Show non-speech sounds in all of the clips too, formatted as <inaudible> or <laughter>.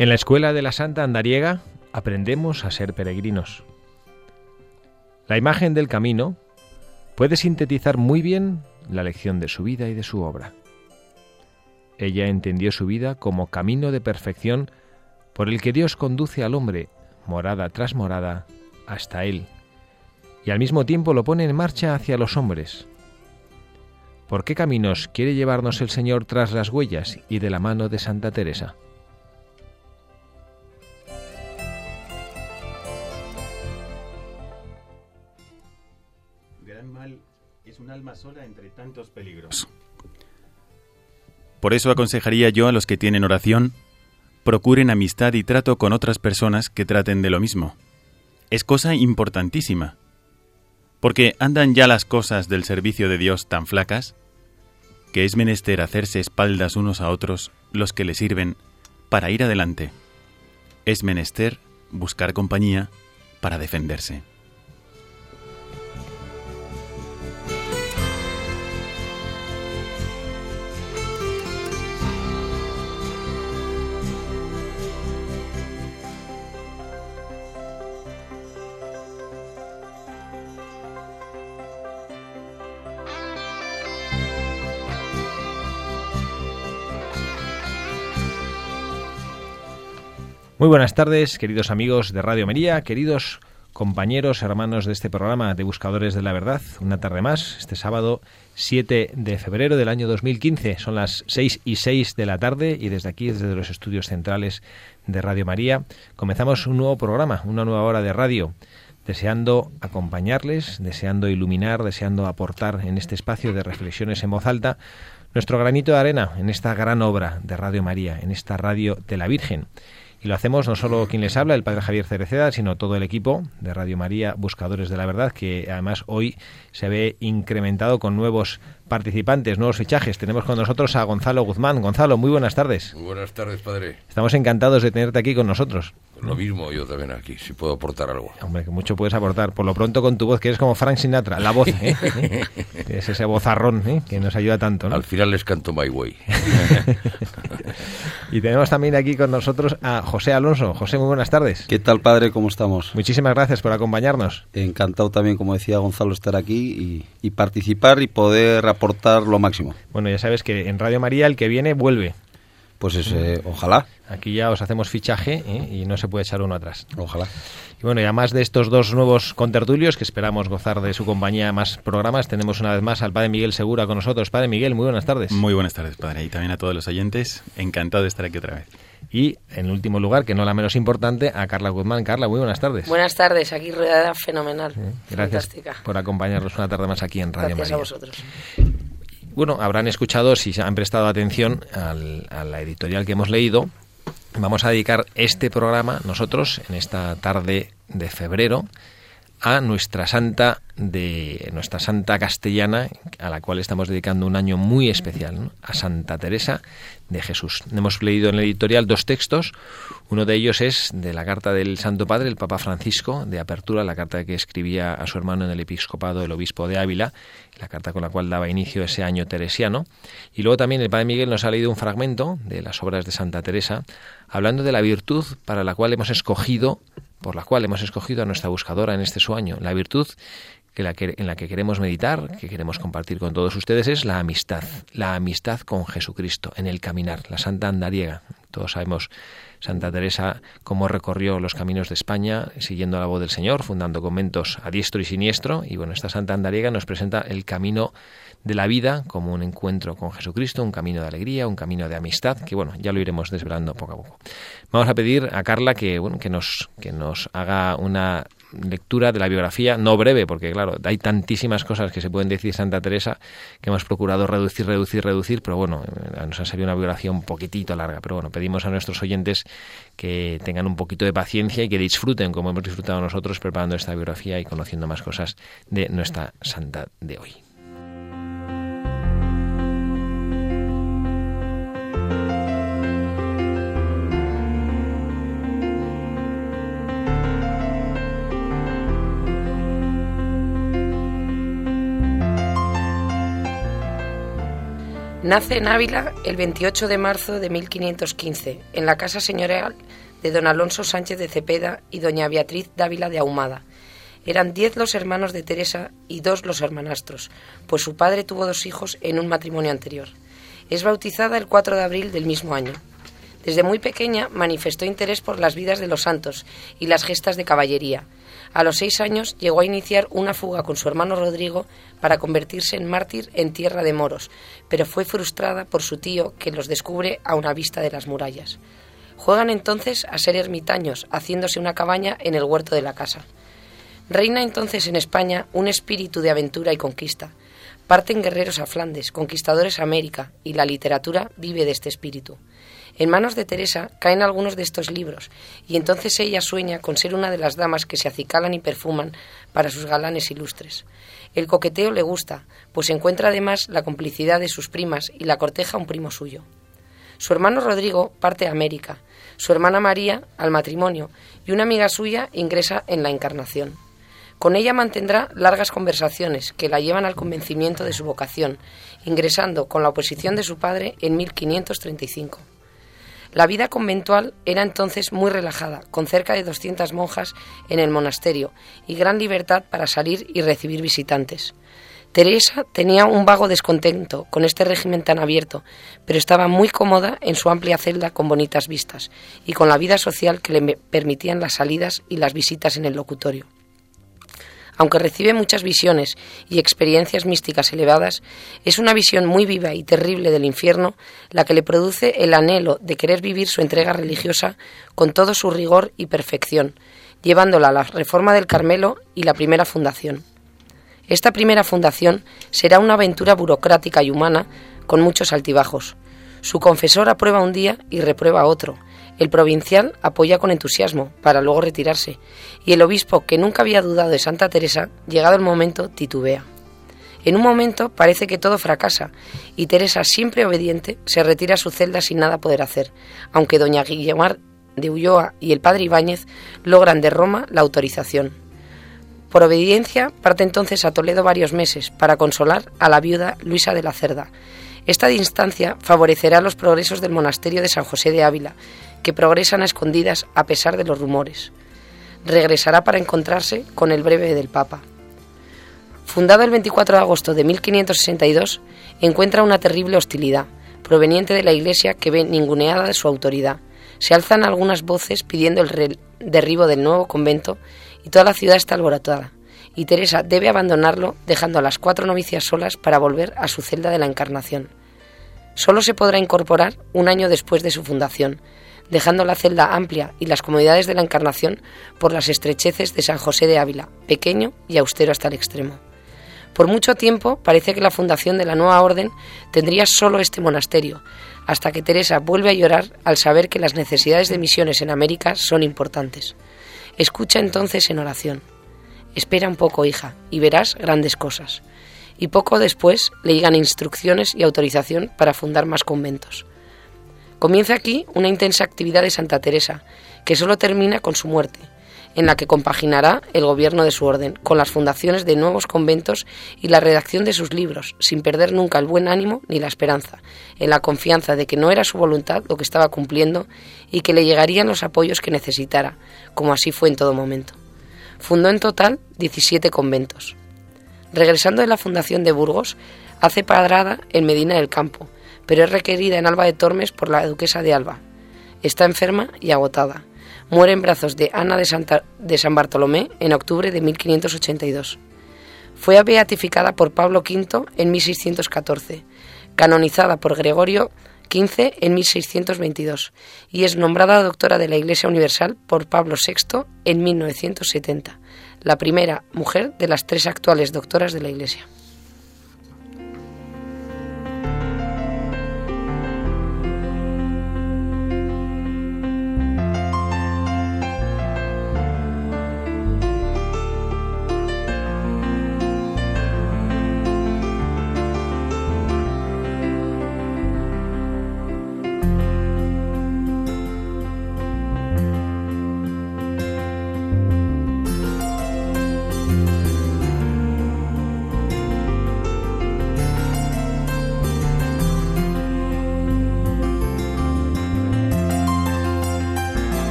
En la escuela de la Santa Andariega aprendemos a ser peregrinos. La imagen del camino puede sintetizar muy bien la lección de su vida y de su obra. Ella entendió su vida como camino de perfección por el que Dios conduce al hombre, morada tras morada, hasta Él, y al mismo tiempo lo pone en marcha hacia los hombres. ¿Por qué caminos quiere llevarnos el Señor tras las huellas y de la mano de Santa Teresa? Alma sola entre tantos peligros. Por eso aconsejaría yo a los que tienen oración, procuren amistad y trato con otras personas que traten de lo mismo. Es cosa importantísima. Porque andan ya las cosas del servicio de Dios tan flacas, que es menester hacerse espaldas unos a otros los que le sirven para ir adelante. Es menester buscar compañía para defenderse. Muy buenas tardes, queridos amigos de Radio María, queridos compañeros, hermanos de este programa de Buscadores de la Verdad. Una tarde más, este sábado 7 de febrero del año 2015. Son las 6 y 6 de la tarde y desde aquí, desde los estudios centrales de Radio María, comenzamos un nuevo programa, una nueva hora de radio deseando acompañarles, deseando iluminar, deseando aportar en este espacio de reflexiones en voz alta nuestro granito de arena en esta gran obra de Radio María, en esta radio de la Virgen. Y lo hacemos no solo quien les habla, el padre Javier Cereceda, sino todo el equipo de Radio María, Buscadores de la Verdad, que además hoy se ve incrementado con nuevos participantes, nuevos fichajes. Tenemos con nosotros a Gonzalo Guzmán. Gonzalo, muy buenas tardes. Muy buenas tardes, padre. Estamos encantados de tenerte aquí con nosotros. Lo mismo yo también aquí, si puedo aportar algo. Hombre, que mucho puedes aportar. Por lo pronto con tu voz, que eres como Frank Sinatra, la voz, ¿eh? <laughs> es ese vozarrón ¿eh? que nos ayuda tanto. ¿no? Al final les canto My Way. <laughs> y tenemos también aquí con nosotros a José Alonso. José, muy buenas tardes. ¿Qué tal, padre? ¿Cómo estamos? Muchísimas gracias por acompañarnos. Encantado también, como decía Gonzalo, estar aquí y, y participar y poder aportar lo máximo. Bueno, ya sabes que en Radio María el que viene vuelve. Pues ese, ojalá. Aquí ya os hacemos fichaje ¿eh? y no se puede echar uno atrás. Ojalá. Y bueno, y además de estos dos nuevos contertulios, que esperamos gozar de su compañía más programas, tenemos una vez más al Padre Miguel Segura con nosotros. Padre Miguel, muy buenas tardes. Muy buenas tardes, Padre, y también a todos los oyentes. Encantado de estar aquí otra vez. Y en último lugar, que no la menos importante, a Carla Guzmán. Carla, muy buenas tardes. Buenas tardes, aquí rodeada fenomenal. Gracias Fantástica. por acompañarnos una tarde más aquí en Radio Gracias María. a vosotros. Bueno, habrán escuchado, si han prestado atención al- a la editorial que hemos leído, vamos a dedicar este programa, nosotros, en esta tarde de febrero, a nuestra santa de nuestra santa castellana, a la cual estamos dedicando un año muy especial, a Santa Teresa de Jesús. Hemos leído en el editorial dos textos. Uno de ellos es de la carta del Santo Padre, el Papa Francisco, de apertura, la carta que escribía a su hermano en el episcopado, el obispo de Ávila, la carta con la cual daba inicio ese año teresiano. Y luego también el Padre Miguel nos ha leído un fragmento de las obras de Santa Teresa, hablando de la virtud para la cual hemos escogido, por la cual hemos escogido a nuestra buscadora en este su año. La virtud que la que, en la que queremos meditar, que queremos compartir con todos ustedes, es la amistad, la amistad con Jesucristo, en el caminar, la santa andariega. Todos sabemos Santa Teresa cómo recorrió los caminos de España siguiendo la voz del Señor, fundando conventos a diestro y siniestro. Y bueno, esta santa andariega nos presenta el camino de la vida como un encuentro con Jesucristo, un camino de alegría, un camino de amistad, que bueno, ya lo iremos desvelando poco a poco. Vamos a pedir a Carla que, bueno, que, nos, que nos haga una lectura de la biografía, no breve, porque claro, hay tantísimas cosas que se pueden decir de Santa Teresa que hemos procurado reducir, reducir, reducir, pero bueno, eh, nos ha salido una biografía un poquitito larga, pero bueno, pedimos a nuestros oyentes que tengan un poquito de paciencia y que disfruten como hemos disfrutado nosotros preparando esta biografía y conociendo más cosas de nuestra santa de hoy. Nace en Ávila el 28 de marzo de 1515, en la casa señorial de don Alonso Sánchez de Cepeda y doña Beatriz Dávila de Ahumada. Eran diez los hermanos de Teresa y dos los hermanastros, pues su padre tuvo dos hijos en un matrimonio anterior. Es bautizada el 4 de abril del mismo año. Desde muy pequeña manifestó interés por las vidas de los santos y las gestas de caballería. A los seis años llegó a iniciar una fuga con su hermano Rodrigo para convertirse en mártir en tierra de moros, pero fue frustrada por su tío que los descubre a una vista de las murallas. Juegan entonces a ser ermitaños, haciéndose una cabaña en el huerto de la casa. Reina entonces en España un espíritu de aventura y conquista. Parten guerreros a Flandes, conquistadores a América, y la literatura vive de este espíritu. En manos de Teresa caen algunos de estos libros, y entonces ella sueña con ser una de las damas que se acicalan y perfuman para sus galanes ilustres. El coqueteo le gusta, pues encuentra además la complicidad de sus primas y la corteja un primo suyo. Su hermano Rodrigo parte a América, su hermana María al matrimonio, y una amiga suya ingresa en la Encarnación. Con ella mantendrá largas conversaciones que la llevan al convencimiento de su vocación, ingresando con la oposición de su padre en 1535. La vida conventual era entonces muy relajada, con cerca de 200 monjas en el monasterio y gran libertad para salir y recibir visitantes. Teresa tenía un vago descontento con este régimen tan abierto, pero estaba muy cómoda en su amplia celda con bonitas vistas y con la vida social que le permitían las salidas y las visitas en el locutorio. Aunque recibe muchas visiones y experiencias místicas elevadas, es una visión muy viva y terrible del infierno la que le produce el anhelo de querer vivir su entrega religiosa con todo su rigor y perfección, llevándola a la reforma del Carmelo y la primera fundación. Esta primera fundación será una aventura burocrática y humana con muchos altibajos. Su confesor aprueba un día y reprueba otro, el provincial apoya con entusiasmo, para luego retirarse, y el obispo, que nunca había dudado de Santa Teresa, llegado el momento, titubea. En un momento parece que todo fracasa, y Teresa, siempre obediente, se retira a su celda sin nada poder hacer, aunque doña Guillemar de Ulloa y el padre Ibáñez logran de Roma la autorización. Por obediencia, parte entonces a Toledo varios meses para consolar a la viuda Luisa de la Cerda. Esta distancia favorecerá los progresos del monasterio de San José de Ávila, que progresan a escondidas a pesar de los rumores. Regresará para encontrarse con el breve del Papa. Fundado el 24 de agosto de 1562, encuentra una terrible hostilidad, proveniente de la Iglesia que ve ninguneada de su autoridad. Se alzan algunas voces pidiendo el derribo del nuevo convento y toda la ciudad está alborotada. Y Teresa debe abandonarlo dejando a las cuatro novicias solas para volver a su celda de la Encarnación. Solo se podrá incorporar un año después de su fundación, dejando la celda amplia y las comodidades de la Encarnación por las estrecheces de San José de Ávila, pequeño y austero hasta el extremo. Por mucho tiempo parece que la fundación de la nueva orden tendría solo este monasterio, hasta que Teresa vuelve a llorar al saber que las necesidades de misiones en América son importantes. Escucha entonces en oración. Espera un poco, hija, y verás grandes cosas. Y poco después le llegan instrucciones y autorización para fundar más conventos. Comienza aquí una intensa actividad de Santa Teresa, que solo termina con su muerte, en la que compaginará el gobierno de su orden, con las fundaciones de nuevos conventos y la redacción de sus libros, sin perder nunca el buen ánimo ni la esperanza, en la confianza de que no era su voluntad lo que estaba cumpliendo y que le llegarían los apoyos que necesitara, como así fue en todo momento. Fundó en total 17 conventos. Regresando de la fundación de Burgos, hace padrada en Medina del Campo, pero es requerida en Alba de Tormes por la duquesa de Alba. Está enferma y agotada. Muere en brazos de Ana de, San Bartolomé en octubre de 1582. Fue beatificada por Pablo V en 1614, canonizada por Gregorio XV en 1622 y es nombrada doctora de la Iglesia Universal por Pablo VI en 1970, la primera mujer de las tres actuales doctoras de la Iglesia.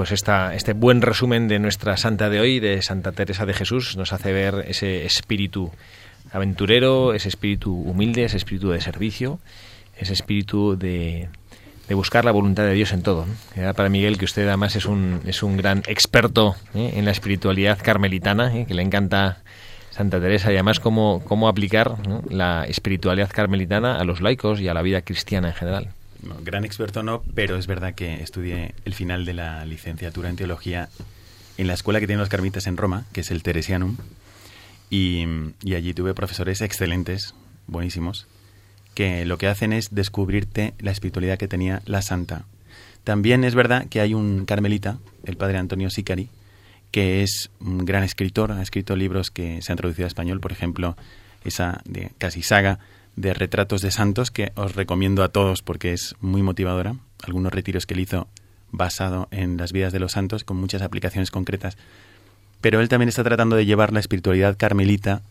Pues esta, este buen resumen de nuestra santa de hoy, de Santa Teresa de Jesús, nos hace ver ese espíritu aventurero, ese espíritu humilde, ese espíritu de servicio, ese espíritu de, de buscar la voluntad de Dios en todo. ¿no? Para Miguel, que usted además es un, es un gran experto ¿eh? en la espiritualidad carmelitana, ¿eh? que le encanta Santa Teresa y además cómo, cómo aplicar la espiritualidad carmelitana a los laicos y a la vida cristiana en general. Gran experto no, pero es verdad que estudié el final de la licenciatura en teología en la escuela que tienen los carmitas en Roma, que es el Teresianum, y, y allí tuve profesores excelentes, buenísimos, que lo que hacen es descubrirte la espiritualidad que tenía la santa. También es verdad que hay un carmelita, el padre Antonio Sicari, que es un gran escritor, ha escrito libros que se han traducido a español, por ejemplo, esa de casi saga de retratos de santos que os recomiendo a todos porque es muy motivadora. Algunos retiros que él hizo basado en las vidas de los santos con muchas aplicaciones concretas. Pero él también está tratando de llevar la espiritualidad carmelita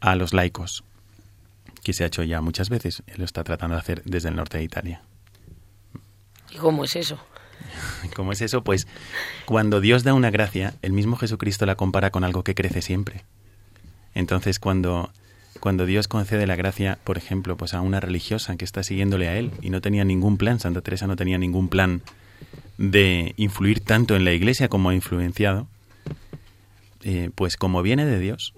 a los laicos, que se ha hecho ya muchas veces. Él lo está tratando de hacer desde el norte de Italia. ¿Y cómo es eso? <laughs> ¿Cómo es eso? Pues cuando Dios da una gracia, el mismo Jesucristo la compara con algo que crece siempre. Entonces cuando cuando Dios concede la gracia, por ejemplo, pues a una religiosa que está siguiéndole a él y no tenía ningún plan, Santa Teresa no tenía ningún plan de influir tanto en la iglesia como ha influenciado, eh, pues como viene de Dios,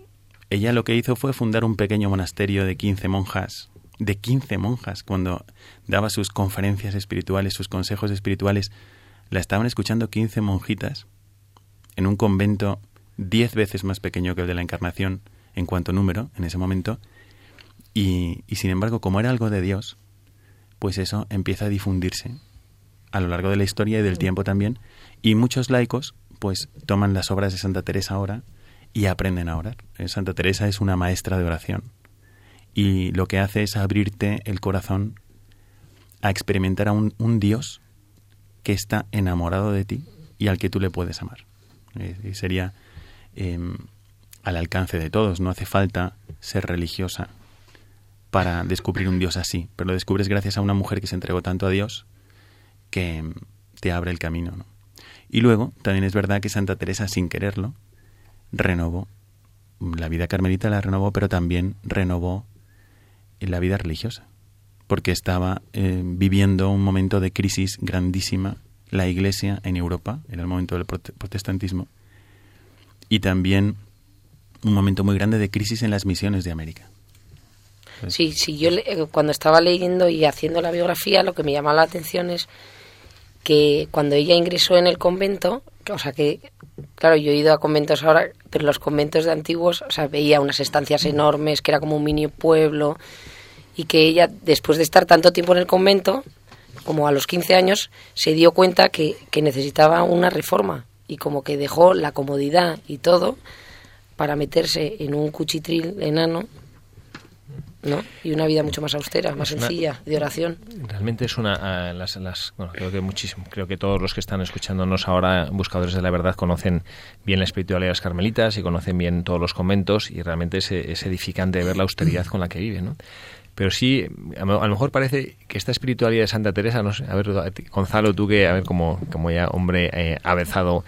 ella lo que hizo fue fundar un pequeño monasterio de 15 monjas, de 15 monjas, cuando daba sus conferencias espirituales, sus consejos espirituales, la estaban escuchando 15 monjitas en un convento 10 veces más pequeño que el de la Encarnación, en cuanto número en ese momento, y, y, sin embargo, como era algo de Dios, pues eso empieza a difundirse a lo largo de la historia y del tiempo también, y muchos laicos pues toman las obras de Santa Teresa ahora y aprenden a orar. Santa Teresa es una maestra de oración y lo que hace es abrirte el corazón a experimentar a un, un Dios que está enamorado de ti y al que tú le puedes amar. Y sería eh, al alcance de todos. No hace falta ser religiosa para descubrir un Dios así, pero lo descubres gracias a una mujer que se entregó tanto a Dios que te abre el camino. ¿no? Y luego, también es verdad que Santa Teresa, sin quererlo, renovó la vida carmelita, la renovó, pero también renovó la vida religiosa, porque estaba eh, viviendo un momento de crisis grandísima la Iglesia en Europa, era el momento del protestantismo, y también un momento muy grande de crisis en las misiones de América. Sí, sí, yo cuando estaba leyendo y haciendo la biografía, lo que me llamaba la atención es que cuando ella ingresó en el convento, o sea que, claro, yo he ido a conventos ahora, pero los conventos de antiguos, o sea, veía unas estancias enormes, que era como un mini pueblo, y que ella, después de estar tanto tiempo en el convento, como a los 15 años, se dio cuenta que, que necesitaba una reforma, y como que dejó la comodidad y todo para meterse en un cuchitril enano ¿no? y una vida mucho más austera, más una- sencilla, de oración. Realmente es una. ah, las, las- bueno, creo que muchísimo. Creo que todos los que están escuchándonos ahora, buscadores de la verdad, conocen bien la espiritualidad de las carmelitas y conocen bien todos los conventos y realmente es, es edificante ver la austeridad con la que viven, ¿no? Pero sí, a lo mejor parece que esta espiritualidad de Santa Teresa, no sé, a ver, Gonzalo, tú que, a ver, como, como ya hombre eh, avezado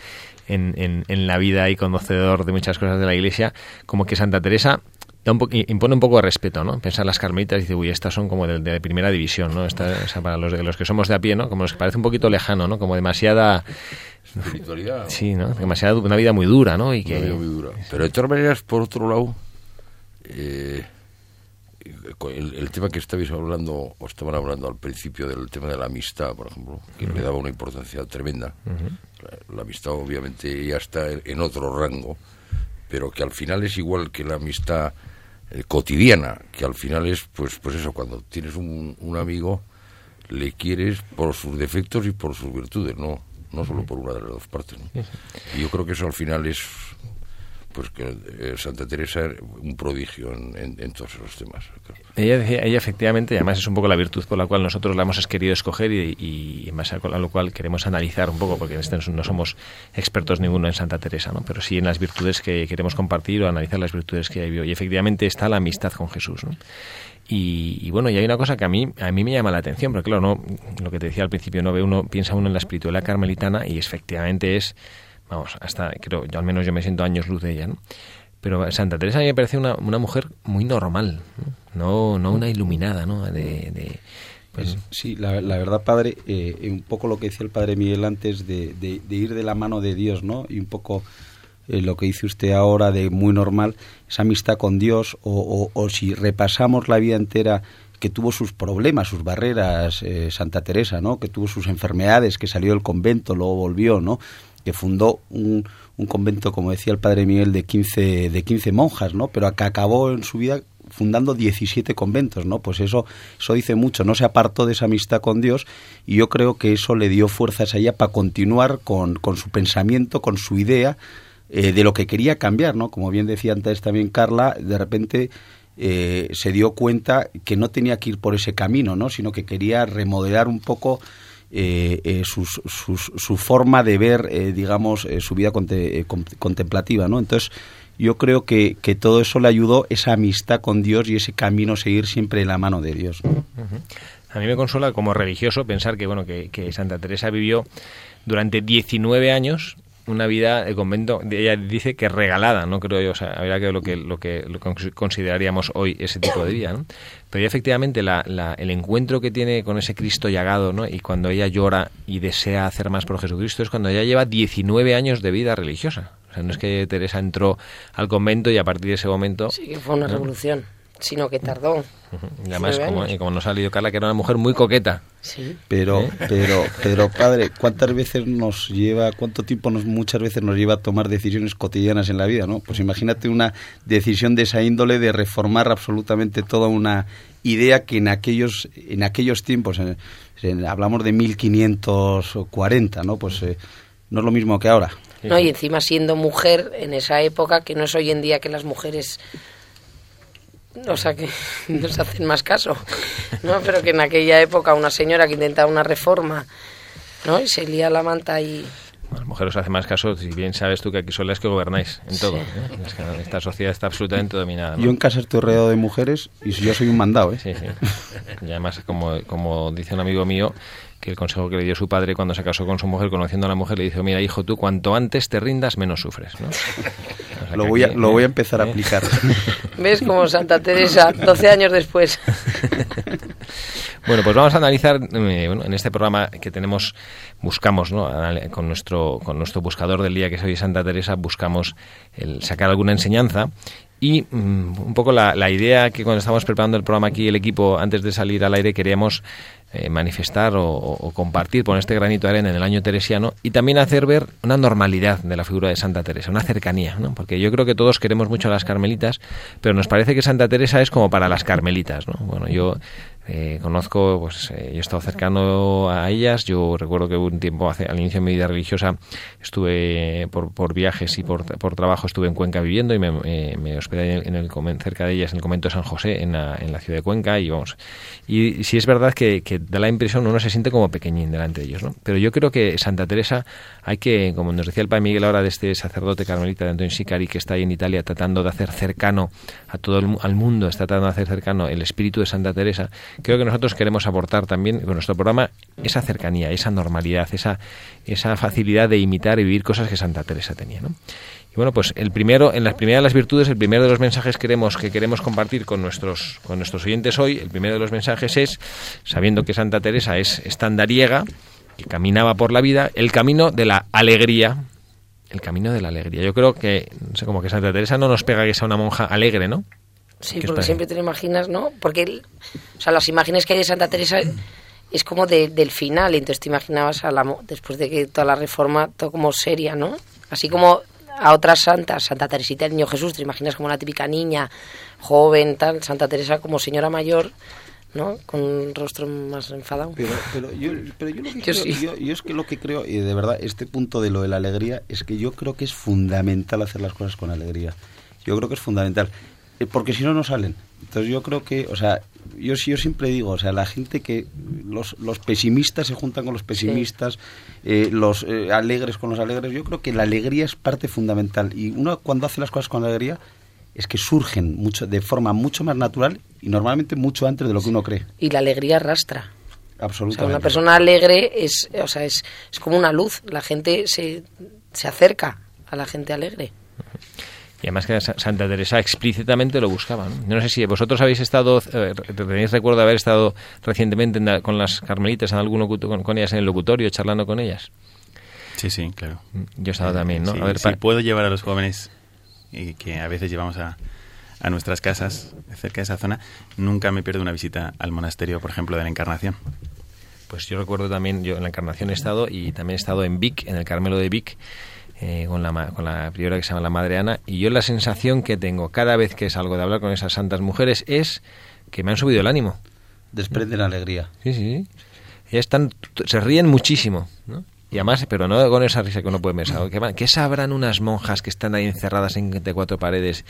en, en, en la vida y conocedor de muchas cosas de la Iglesia, como que Santa Teresa da un po- impone un poco de respeto, ¿no? Pensar las carmelitas y dice, uy, estas son como de, de primera división, ¿no? Esta- o sea, para los, de- los que somos de a pie, ¿no? Como los que parece un poquito lejano, ¿no? Como demasiada, Espiritualidad. sí, ¿no? Demasiada, una vida muy dura, ¿no? Y Una que, vida muy dura. Pero de todas maneras, por otro lado, eh, el, el tema que estabais hablando, o estaban hablando al principio del tema de la amistad, por ejemplo, que le daba una importancia tremenda. la, la amistad obviamente ya está en, en otro rango, pero que al final es igual que la amistad eh, cotidiana, que al final es, pues, pues eso, cuando tienes un, un amigo, le quieres por sus defectos y por sus virtudes, no, no solo por una de las dos partes. ¿no? Y yo creo que eso al final es pues que eh, Santa Teresa era un prodigio en, en, todos esos temas. Ella, ella efectivamente, además es un poco la virtud por la cual nosotros la hemos querido escoger y, y, y más a lo cual queremos analizar un poco, porque este no somos expertos ninguno en Santa Teresa, ¿no? pero sí en las virtudes que queremos compartir o analizar las virtudes que ella vivió. Y efectivamente está la amistad con Jesús. ¿no? Y, y, bueno, y hay una cosa que a mí, a mí me llama la atención, porque claro, no, lo que te decía al principio, no ve uno, piensa uno en la espiritualidad carmelitana y efectivamente es vamos, hasta creo, yo al menos yo me siento años luz de ella, ¿no? Pero Santa Teresa a mí me parece una, una mujer muy normal, no, no, una iluminada, ¿no? De, pues... Sí, la, la verdad, padre, eh, un poco lo que decía el padre Miguel antes de, de, de, ir de la mano de Dios, ¿no? Y un poco eh, lo que dice usted ahora de muy normal, esa amistad con Dios, o, o, o si repasamos la vida entera que tuvo sus problemas, sus barreras, eh, Santa Teresa, ¿no? Que tuvo sus enfermedades, que salió del convento, luego volvió, ¿no? Que fundó un, convento, como decía el padre Miguel, de 15, de 15 monjas, ¿no? Pero que acabó en su vida fundando 17 conventos, ¿no? Pues eso, eso dice mucho, no se apartó de esa amistad con Dios y yo creo que eso le dio fuerzas a ella para continuar con, con su pensamiento, con su idea eh, de lo que quería cambiar, ¿no? Como bien decía antes también Carla, de repente eh, se dio cuenta que no tenía que ir por ese camino, ¿no? Sino que quería remodelar un poco eh, eh, su forma de ver, eh, digamos, eh, su vida conte, contemplativa, ¿no? Entonces, yo creo que, todo eso le ayudó, esa amistad con Dios y ese camino seguir siempre en la mano de Dios. A mí me consuela como religioso pensar que, bueno, que, que Santa Teresa vivió durante 19 años una vida de convento, ella dice que regalada, no creo yo, o sea, habría que lo que lo que, lo que consideraríamos hoy ese tipo de vida, ¿no? Pero efectivamente la, la, el encuentro que tiene con ese Cristo llagado, ¿no? Y cuando ella llora y desea hacer más por Jesucristo es cuando ella lleva 19 años de vida religiosa. O sea, no es que Teresa entró al convento y a partir de ese momento... Sí, que fue una ¿no? revolución sino que tardó. Y además, como, y como nos ha salido Carla, que era una mujer muy coqueta. Sí. Pero, ¿Eh? pero, pero, padre, ¿cuántas veces nos lleva, cuánto tiempo nos, muchas veces nos lleva a tomar decisiones cotidianas en la vida, no? Pues imagínate una decisión de esa índole de reformar absolutamente toda una idea que en aquellos, en aquellos tiempos, en, en, hablamos de 1540, ¿no? Pues eh, no es lo mismo que ahora. No, y encima siendo mujer en esa época, que no es hoy en día que las mujeres o sea que <laughs> nos hacen más caso, ¿no? Pero que en aquella época una señora que intentaba una reforma, ¿no? Y se lía la manta y... Las mujeres os hacen más caso, si bien sabes tú que aquí son las que gobernáis en todo. Sí. ¿eh? Es que esta sociedad está absolutamente dominada. ¿no? Yo en casa estoy rodeado de mujeres y yo soy un mandado, ¿eh? Sí, sí. Y además, como, como dice un amigo mío, que el consejo que le dio su padre cuando se casó con su mujer, conociendo a la mujer, le dijo, mira, hijo, tú cuanto antes te rindas, menos sufres. ¿no? <laughs> O sea, lo, voy a, aquí, lo voy a empezar ¿eh? a aplicar. <laughs> ¿Ves como Santa Teresa, 12 años después? <laughs> bueno, pues vamos a analizar, eh, bueno, en este programa que tenemos, buscamos, ¿no? con, nuestro, con nuestro buscador del día, que es hoy Santa Teresa, buscamos el sacar alguna enseñanza y um, un poco la, la, idea que cuando estábamos preparando el programa aquí, el equipo, antes de salir al aire, queríamos eh, manifestar o, compartir, poner este granito de arena en el año teresiano y también hacer ver una normalidad de la figura de Santa Teresa, una cercanía, ¿no? Porque yo creo que todos queremos mucho a las carmelitas, pero nos parece que Santa Teresa es como para las carmelitas, ¿no? Bueno, yo eh, conozco, pues eh, yo he estado cercano a ellas. Yo recuerdo que un tiempo, hace, al inicio de mi vida religiosa, estuve por, viajes y por, por, trabajo, estuve en Cuenca viviendo y me, eh, me hospedé en el, cerca de ellas en el convento de San José, en la, en la ciudad de Cuenca. Y vamos, y, sí es verdad que, que, da la impresión, uno se siente como pequeñín delante de ellos, ¿no? Pero yo creo que Santa Teresa hay que, como nos decía el padre Miguel ahora de este sacerdote carmelita de Antonio Sicari, que está ahí en Italia tratando de hacer cercano a todo el al mundo, está tratando de hacer cercano el espíritu de Santa Teresa creo que nosotros queremos aportar también con nuestro programa esa cercanía, esa normalidad, esa, esa facilidad de imitar y vivir cosas que Santa Teresa tenía. ¿no? Y bueno, pues el primero, en las primeras de las virtudes, el primero de los mensajes que queremos, que queremos compartir con nuestros, con nuestros oyentes hoy, el primero de los mensajes es, sabiendo que Santa Teresa es estandariega, que caminaba por la vida, el camino de la alegría, el camino de la alegría. Yo creo que, no sé, como que Santa Teresa no nos pega que sea una monja alegre, ¿no? Sí, porque siempre te lo imaginas, ¿no? Porque, o sea, las imágenes que hay de Santa Teresa es como de, del final, entonces te imaginabas a la, después de que toda la reforma, todo como seria, ¿no? Así como a otras santas, Santa Teresita del Niño Jesús, te imaginas como la típica niña, joven, tal, Santa Teresa como señora mayor, ¿no? Con un rostro más enfadado. Pero, pero, yo, pero yo, lo que Yo creo, sí. yo- yo es que lo que creo, y de verdad, este punto de lo de la alegría, es que yo creo que es fundamental hacer las cosas con alegría. Yo creo que es fundamental. Eh, Porque si no, no salen. Entonces yo creo que, o sea, yo, yo siempre digo, o sea, la gente que, los, los pesimistas se juntan con los pesimistas, eh, los eh, alegres con los alegres, yo creo que la alegría es parte fundamental. Y uno cuando hace las cosas con alegría, es que surgen mucho, de forma mucho más natural y normalmente mucho antes de lo que uno cree. Y la alegría arrastra. O Absolutamente. sea, una persona alegre es, o sea, es, es como una luz. La gente se, se acerca a la gente alegre. Y además que Sa- Santa Teresa explícitamente lo buscaba. ¿no? No sé si vosotros habéis estado, eh, tenéis recuerdo de haber estado recientemente en la- con las carmelitas, en algún con, con ellas en el locutorio, charlando con ellas. Sí, sí, claro. Yo he estado también, ¿no? Sí, a ver, si puedo llevar a los jóvenes y que a veces llevamos a, a nuestras casas cerca de esa zona, nunca me pierdo una visita al monasterio, por ejemplo, de la Encarnación. Pues yo recuerdo también, yo en la Encarnación he estado y también he estado en Vic, en el Carmelo de Vic, eh, con, la, con la priora que se llama la Madre Ana, y yo la sensación que tengo cada vez que salgo de hablar con esas santas mujeres es que me han subido el ánimo. Desprenden alegría. Sí, sí, sí. Ellas están, se ríen muchísimo, ¿no? Y además, pero no con esa risa que uno puede pensar. ¿Qué, qué sabrán unas monjas que están ahí encerradas en entre cuatro paredes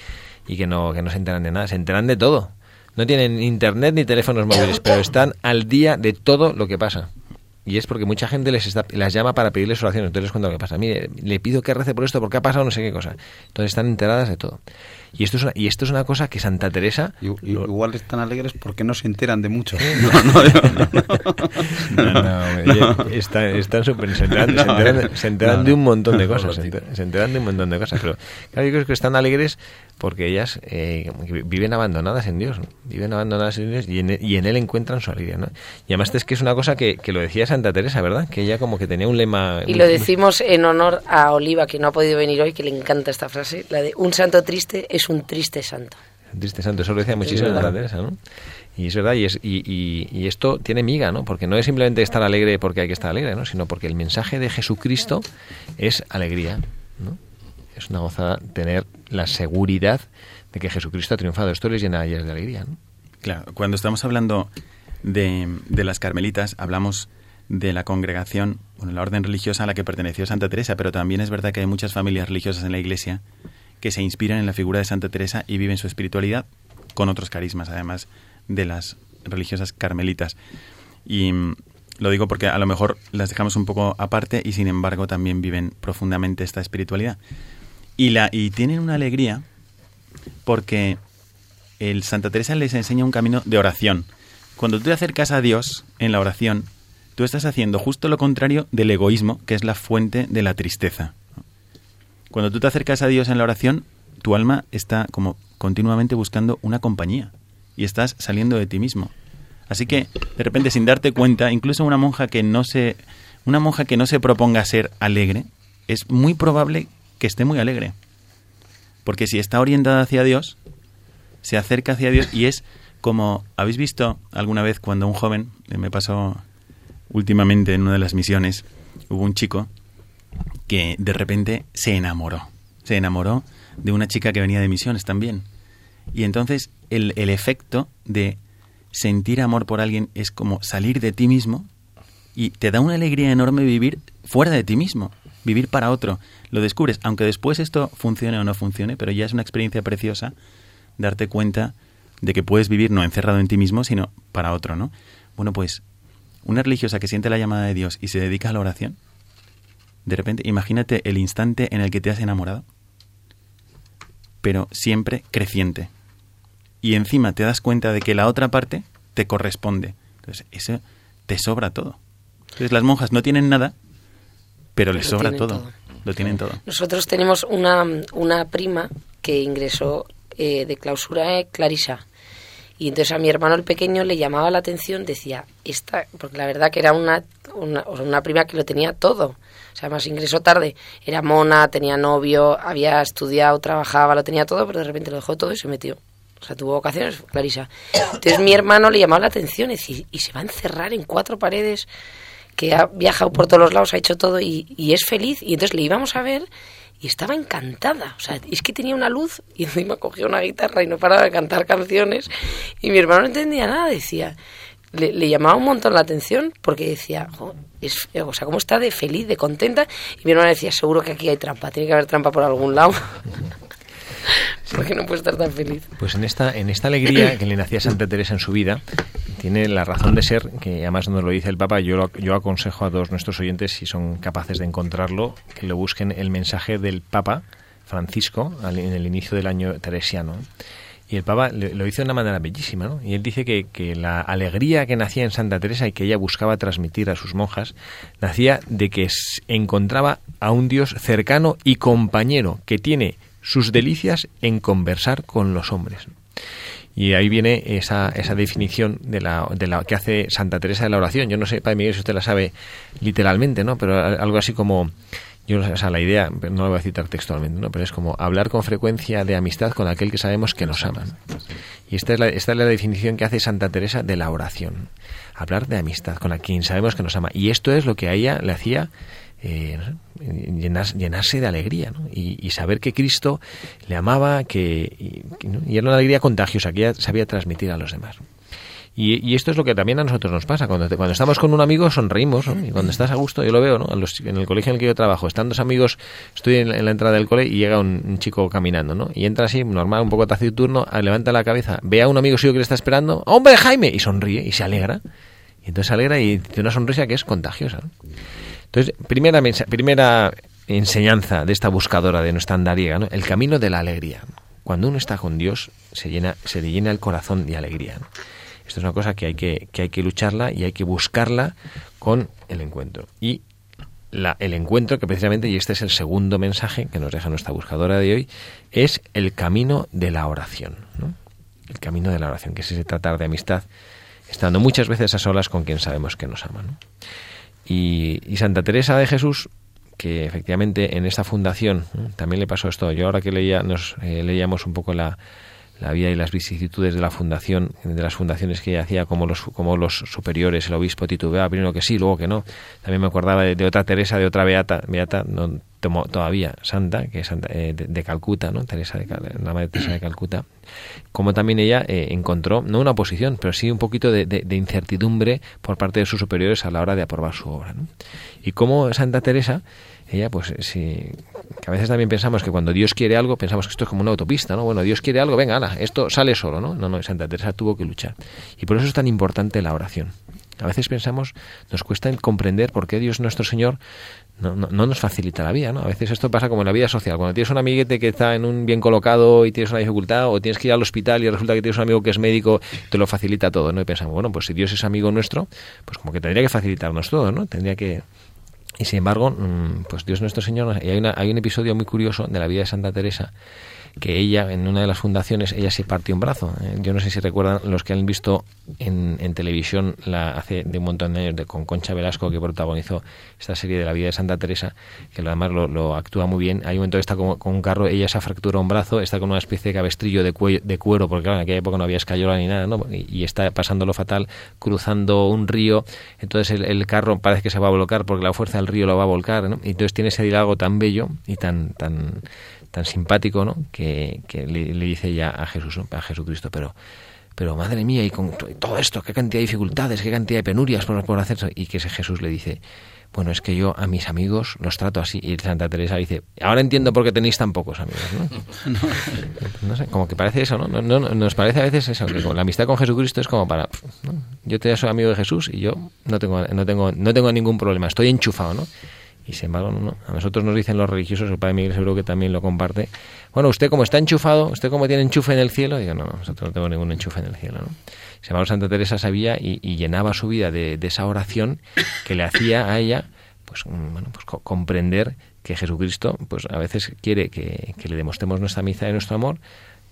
y que no, que no se enteran de nada? Se enteran de todo. No tienen internet ni teléfonos móviles, pero están al día de todo lo que pasa. Y es porque mucha gente les está, las llama para pedirles oraciones. Entonces les cuento lo que pasa. Mire, le pido que rece por esto porque ha pasado no sé qué cosa. Entonces están enteradas de todo. Y esto es una, y esto es una cosa que Santa Teresa... Lo- Igual están alegres porque no se enteran de mucho. <laughs> No, no, no, no. No, no, están, están súper- se enteran, se enteran- se enteran no, de un no. montón de No, cosas, se enteran, se enteran de un montón de cosas, pero claro, yo creo que están alegres porque ellas eh, viven abandonadas en Dios, ¿no? viven abandonadas en Dios y en, y en Él encuentran su alegría, ¿no? Y además es que es una cosa que, que lo decía Santa Teresa, ¿verdad? Que ella como que tenía un lema... Y lo decimos en honor a Oliva, que no ha podido venir hoy, que le encanta esta frase, la de un santo triste es un triste santo. Triste santo, eso lo decía muchísimo. Santa Teresa, ¿no? Y es verdad, y, es, y, y- y esto tiene miga, ¿no? Porque no es simplemente estar alegre porque hay que estar alegre, ¿no? Sino porque el mensaje de Jesucristo es alegría, ¿no? Es una gozada tener la seguridad de que Jesucristo ha triunfado. Esto les llena a de alegría. Claro, cuando estamos hablando de, de las carmelitas, hablamos de la congregación, bueno, la orden religiosa a la que perteneció Santa Teresa, pero también es verdad que hay muchas familias religiosas en la Iglesia que se inspiran en la figura de Santa Teresa y viven su espiritualidad con otros carismas, además de las religiosas carmelitas. Y mm, lo digo porque a lo mejor las dejamos un poco aparte y sin embargo también viven profundamente esta espiritualidad. Y, la, y tienen una alegría porque el Santa Teresa les enseña un camino de oración. Cuando tú te acercas a Dios en la oración, tú estás haciendo justo lo contrario del egoísmo, que es la fuente de la tristeza. Cuando tú te acercas a Dios en la oración, tu alma está como continuamente buscando una compañía y estás saliendo de ti mismo. Así que, de repente, sin darte cuenta, incluso una monja que no se, una monja que no se proponga ser alegre, es muy probable que esté muy alegre. Porque si está orientada hacia Dios, se acerca hacia Dios y es como, ¿habéis visto alguna vez cuando un joven, eh, me pasó últimamente en una de las misiones, hubo un chico que de repente se enamoró, se enamoró de una chica que venía de misiones también. Y entonces el, el efecto de sentir amor por alguien es como salir de ti mismo y te da una alegría enorme vivir fuera de ti mismo, vivir para otro. Lo descubres, aunque después esto funcione o no funcione, pero ya es una experiencia preciosa darte cuenta de que puedes vivir no encerrado en ti mismo, sino para otro, ¿no? Bueno, pues una religiosa que siente la llamada de Dios y se dedica a la oración, de repente, imagínate el instante en el que te has enamorado, pero siempre creciente. Y encima te das cuenta de que la otra parte te corresponde. Entonces, eso te sobra todo. Entonces, las monjas no tienen nada, pero les sobra todo. todo. Lo tienen todo. Nosotros tenemos una, una prima que ingresó eh, de clausura eh, Clarisa. Y entonces a mi hermano el pequeño le llamaba la atención, decía, esta, porque la verdad que era una, una, una prima que lo tenía todo. O sea, además ingresó tarde. Era mona, tenía novio, había estudiado, trabajaba, lo tenía todo, pero de repente lo dejó todo y se metió. O sea, tuvo vocaciones, Clarisa. Entonces mi hermano le llamaba la atención y decía, y se va a encerrar en cuatro paredes que ha viajado por todos los lados, ha hecho todo y, es feliz. Y entonces le íbamos a ver y estaba encantada. O sea, es que tenía una luz y <laughs> encima cogía una guitarra y no paraba de cantar canciones. Y mi hermano no entendía nada, decía. Le, llamaba un montón la atención porque decía, es, o sea, cómo está de feliz, de contenta. Y mi hermano decía, seguro que aquí hay trampa, tiene que haber trampa por algún lado. <laughs> porque no puede estar tan feliz. Pues en esta, en esta alegría que le nacía Santa Teresa en su vida, tiene la razón de ser, que además nos lo dice el Papa, yo, yo aconsejo a todos nuestros oyentes, si son capaces de encontrarlo, que lo busquen el mensaje del Papa Francisco en el inicio del año teresiano. Y el Papa lo hizo de una manera bellísima, ¿no? Y él dice que, que, la alegría que nacía en Santa Teresa y que ella buscaba transmitir a sus monjas, nacía de que encontraba a un Dios cercano y compañero, que tiene sus delicias en conversar con los hombres. Y ahí viene esa, esa definición de la, de la que hace Santa Teresa de la oración. Yo no sé, Padre Miguel, si usted la sabe literalmente, ¿no? Pero algo así como, yo o sea, la idea, no lo voy a citar textualmente, ¿no? Pero es como hablar con frecuencia de amistad con aquel que sabemos que nos ama. Y esta es, la, esta es la definición que hace Santa Teresa de la oración. Hablar de amistad con quien sabemos que nos ama. Y esto es lo que a ella le hacía eh, llenarse de alegría y, saber que Cristo le amaba que, y, era una alegría contagiosa que ella sabía transmitir a los demás. Y, esto es lo que también a nosotros nos pasa. Cuando, cuando estamos con un amigo sonreímos, y cuando estás a gusto, yo lo veo, ¿no? en el colegio en el que yo trabajo, están dos amigos, estoy en, la entrada del cole y llega un, chico caminando, ¿no? Y entra así, normal, un poco taciturno, levanta la cabeza, ve a un amigo suyo que le está esperando, ¡hombre, Jaime! Y sonríe y se alegra. Y entonces se alegra y tiene una sonrisa que es contagiosa. Entonces, primera, primera enseñanza de esta buscadora de nuestra andariega, ¿no? el camino de la alegría. Cuando uno está con Dios, se, llena, se le llena el corazón de alegría. Esto es una cosa que hay que, que hay que lucharla y hay que buscarla con el encuentro. Y la, el encuentro, que precisamente, y este es el segundo mensaje que nos deja nuestra buscadora de hoy, es el camino de la oración. ¿no? El camino de la oración, que es ese tratar de amistad, estando muchas veces a solas con quien sabemos que nos ama. ¿no? Y, Santa Teresa de Jesús, que efectivamente en esta fundación también le pasó esto. Yo ahora que leía, nos eh, leíamos un poco la, la vida y las vicisitudes de la fundación, de las fundaciones que ella hacía, como los, como los superiores, el obispo titubeaba, primero que sí, luego que no. También me acordaba de, otra Teresa, de otra Beata, Beata no, todavía santa, que es eh, de, Calcuta, ¿no? Teresa de, la madre Teresa de Calcuta, como también ella eh, encontró, no una oposición, pero sí un poquito de, incertidumbre por parte de sus superiores a la hora de aprobar su obra. Y como Santa Teresa ella pues sí que a veces también pensamos que cuando Dios quiere algo pensamos que esto es como una autopista no bueno Dios quiere algo venga ala, esto sale solo no no no Santa Teresa tuvo que luchar y por eso es tan importante la oración a veces pensamos nos cuesta comprender por qué Dios nuestro Señor no, no, nos facilita la vida, ¿no? A veces esto pasa como en la vida social. Cuando tienes un amiguete que está en un bien colocado y tienes una dificultad, o tienes que ir al hospital y resulta que tienes un amigo que es médico, te lo facilita todo, ¿no? Y pensamos, bueno, pues si Dios es amigo nuestro, pues como que tendría que facilitarnos todo, ¿no? Tendría que, y sin embargo, mm, pues Dios nuestro Señor, hay, una, hay un episodio muy curioso de la vida de Santa Teresa que ella, en una de las fundaciones, ella se partió un brazo. Eh, yo no sé si recuerdan los que han visto en, en televisión la, hace de un montón de años de, con Concha Velasco, que protagonizó esta serie de la vida de Santa Teresa, que además lo, lo actúa muy bien. Hay un momento que está con, con, un carro, ella se ha fracturado un brazo, está con una especie de cabestrillo de, cuello, de cuero, porque claro, en aquella época no había escayola ni nada, ¿no? y, y está pasándolo fatal, cruzando un río, entonces el, el, carro parece que se va a volcar porque la fuerza del río lo va a volcar, ¿no? entonces tiene ese diálogo tan bello y tan tan tan simpático, ¿no? Que, le, dice ya a Jesús, a Jesucristo, pero, pero madre mía, y con todo esto, qué cantidad de dificultades, qué cantidad de penurias por, por hacer eso. Y que ese Jesús le dice, bueno, es que yo a mis amigos los trato así. Y Santa Teresa dice, ahora entiendo por qué tenéis tan pocos amigos, ¿no? <laughs> no sé, como que parece eso, ¿no? no, nos parece a veces eso, que la amistad con Jesucristo es como para, yo te soy amigo de Jesús y yo no tengo, no tengo, no tengo ningún problema, estoy enchufado, ¿no? Y sin embargo, no, A nosotros nos dicen los religiosos, el Padre Miguel seguro que también lo comparte. Bueno, usted como está enchufado, usted como tiene enchufe en el cielo, digo, no, nosotros no tenemos ningún enchufe en el cielo, ¿no? Sin Santa Teresa sabía y, llenaba su vida de, esa oración que le hacía a ella, pues, mm, bueno, pues comprender que Jesucristo, pues a veces quiere que, que le demostremos nuestra amistad y nuestro amor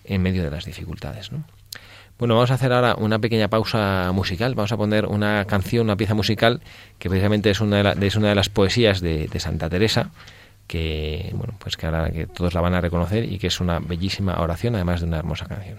en medio de las dificultades, ¿no? Bueno, vamos a hacer ahora una pequeña pausa musical. Vamos a poner una canción, una pieza musical que precisamente es una de, es una de las poesías de, de, Santa Teresa, que bueno, pues que ahora que todos la van a reconocer y que es una bellísima oración, además de una hermosa canción.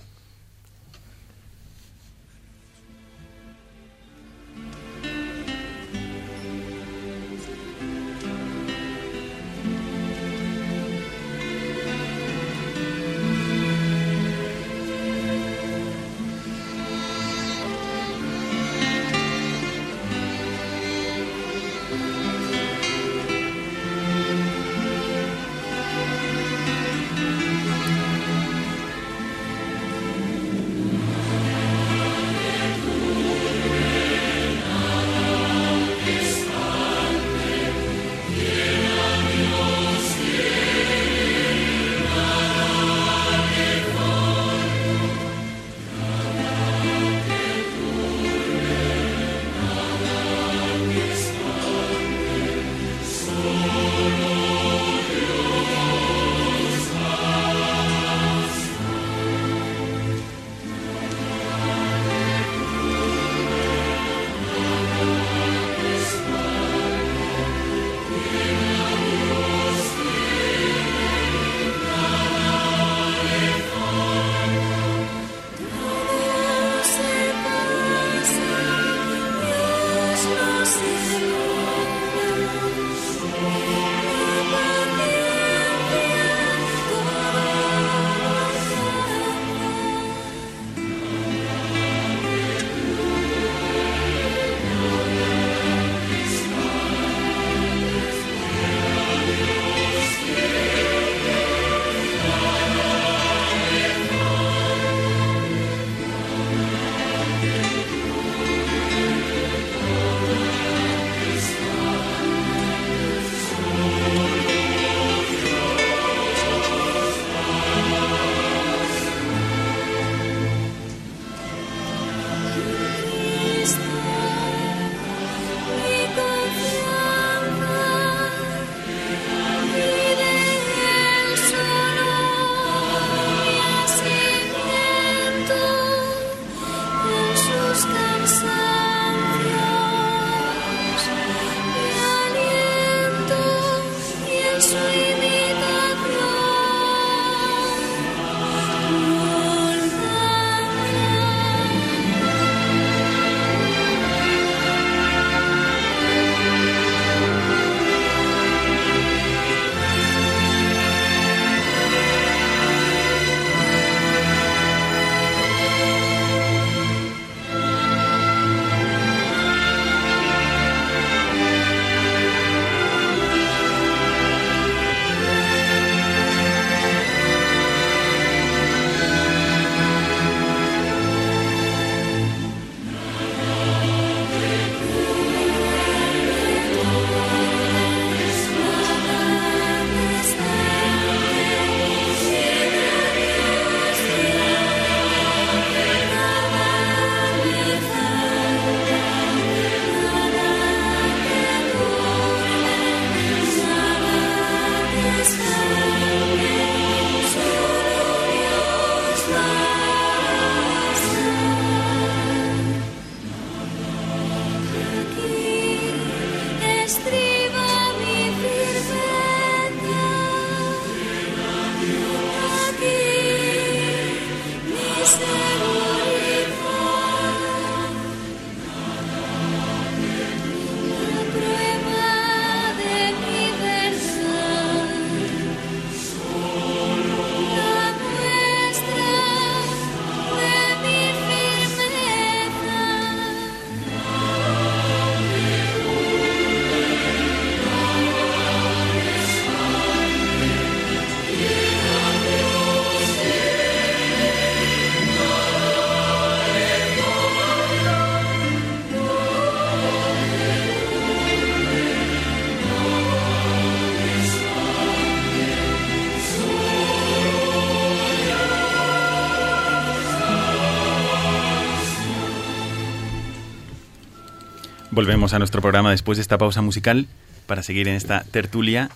Volvemos a nuestro programa después de esta pausa musical para seguir en esta tertulia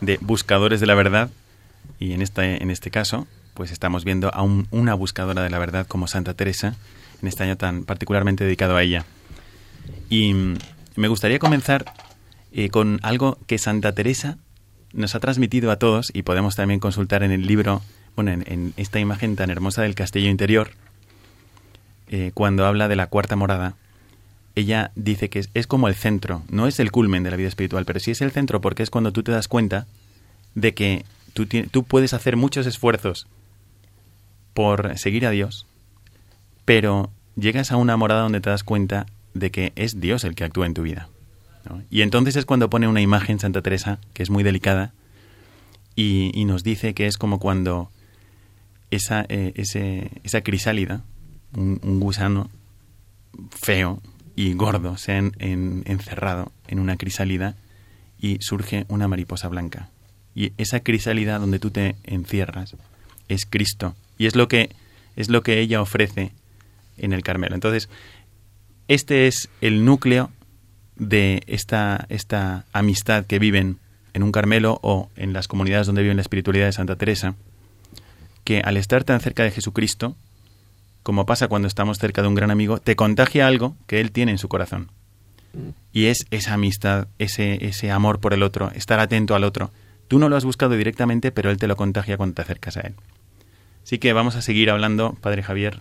de buscadores de la verdad. Y en este, en este caso, pues estamos viendo a una buscadora de la verdad como Santa Teresa, en este año tan particularmente dedicado a ella. Y mm, me gustaría comenzar eh, con algo que Santa Teresa nos ha transmitido a todos y podemos también consultar en el libro, bueno, en, esta imagen tan hermosa del castillo interior, eh, cuando habla de la cuarta morada, ella dice que es, como el centro, no es el culmen de la vida espiritual, pero sí es el centro porque es cuando tú te das cuenta de que tú, tú puedes hacer muchos esfuerzos por seguir a Dios, pero llegas a una morada donde te das cuenta de que es Dios el que actúa en tu vida. Y entonces es cuando pone una imagen Santa Teresa, que es muy delicada, y, nos dice que es como cuando esa, eh, esa crisálida, un, gusano feo y gordo, se ha encerrado en una crisálida y surge una mariposa blanca. Y esa crisálida donde tú te encierras es Cristo. Y es lo que, es lo que ella ofrece en el Carmelo. Entonces, este es el núcleo de esta, esta amistad que viven en un Carmelo o en las comunidades donde viven la espiritualidad de Santa Teresa, que al estar tan cerca de Jesucristo, como pasa cuando estamos cerca de un gran amigo, te contagia algo que él tiene en su corazón. Y es esa amistad, ese, ese amor por el otro, estar atento al otro. Tú no lo has buscado directamente, pero él te lo contagia cuando te acercas a él. Así que vamos a seguir hablando, Padre Javier,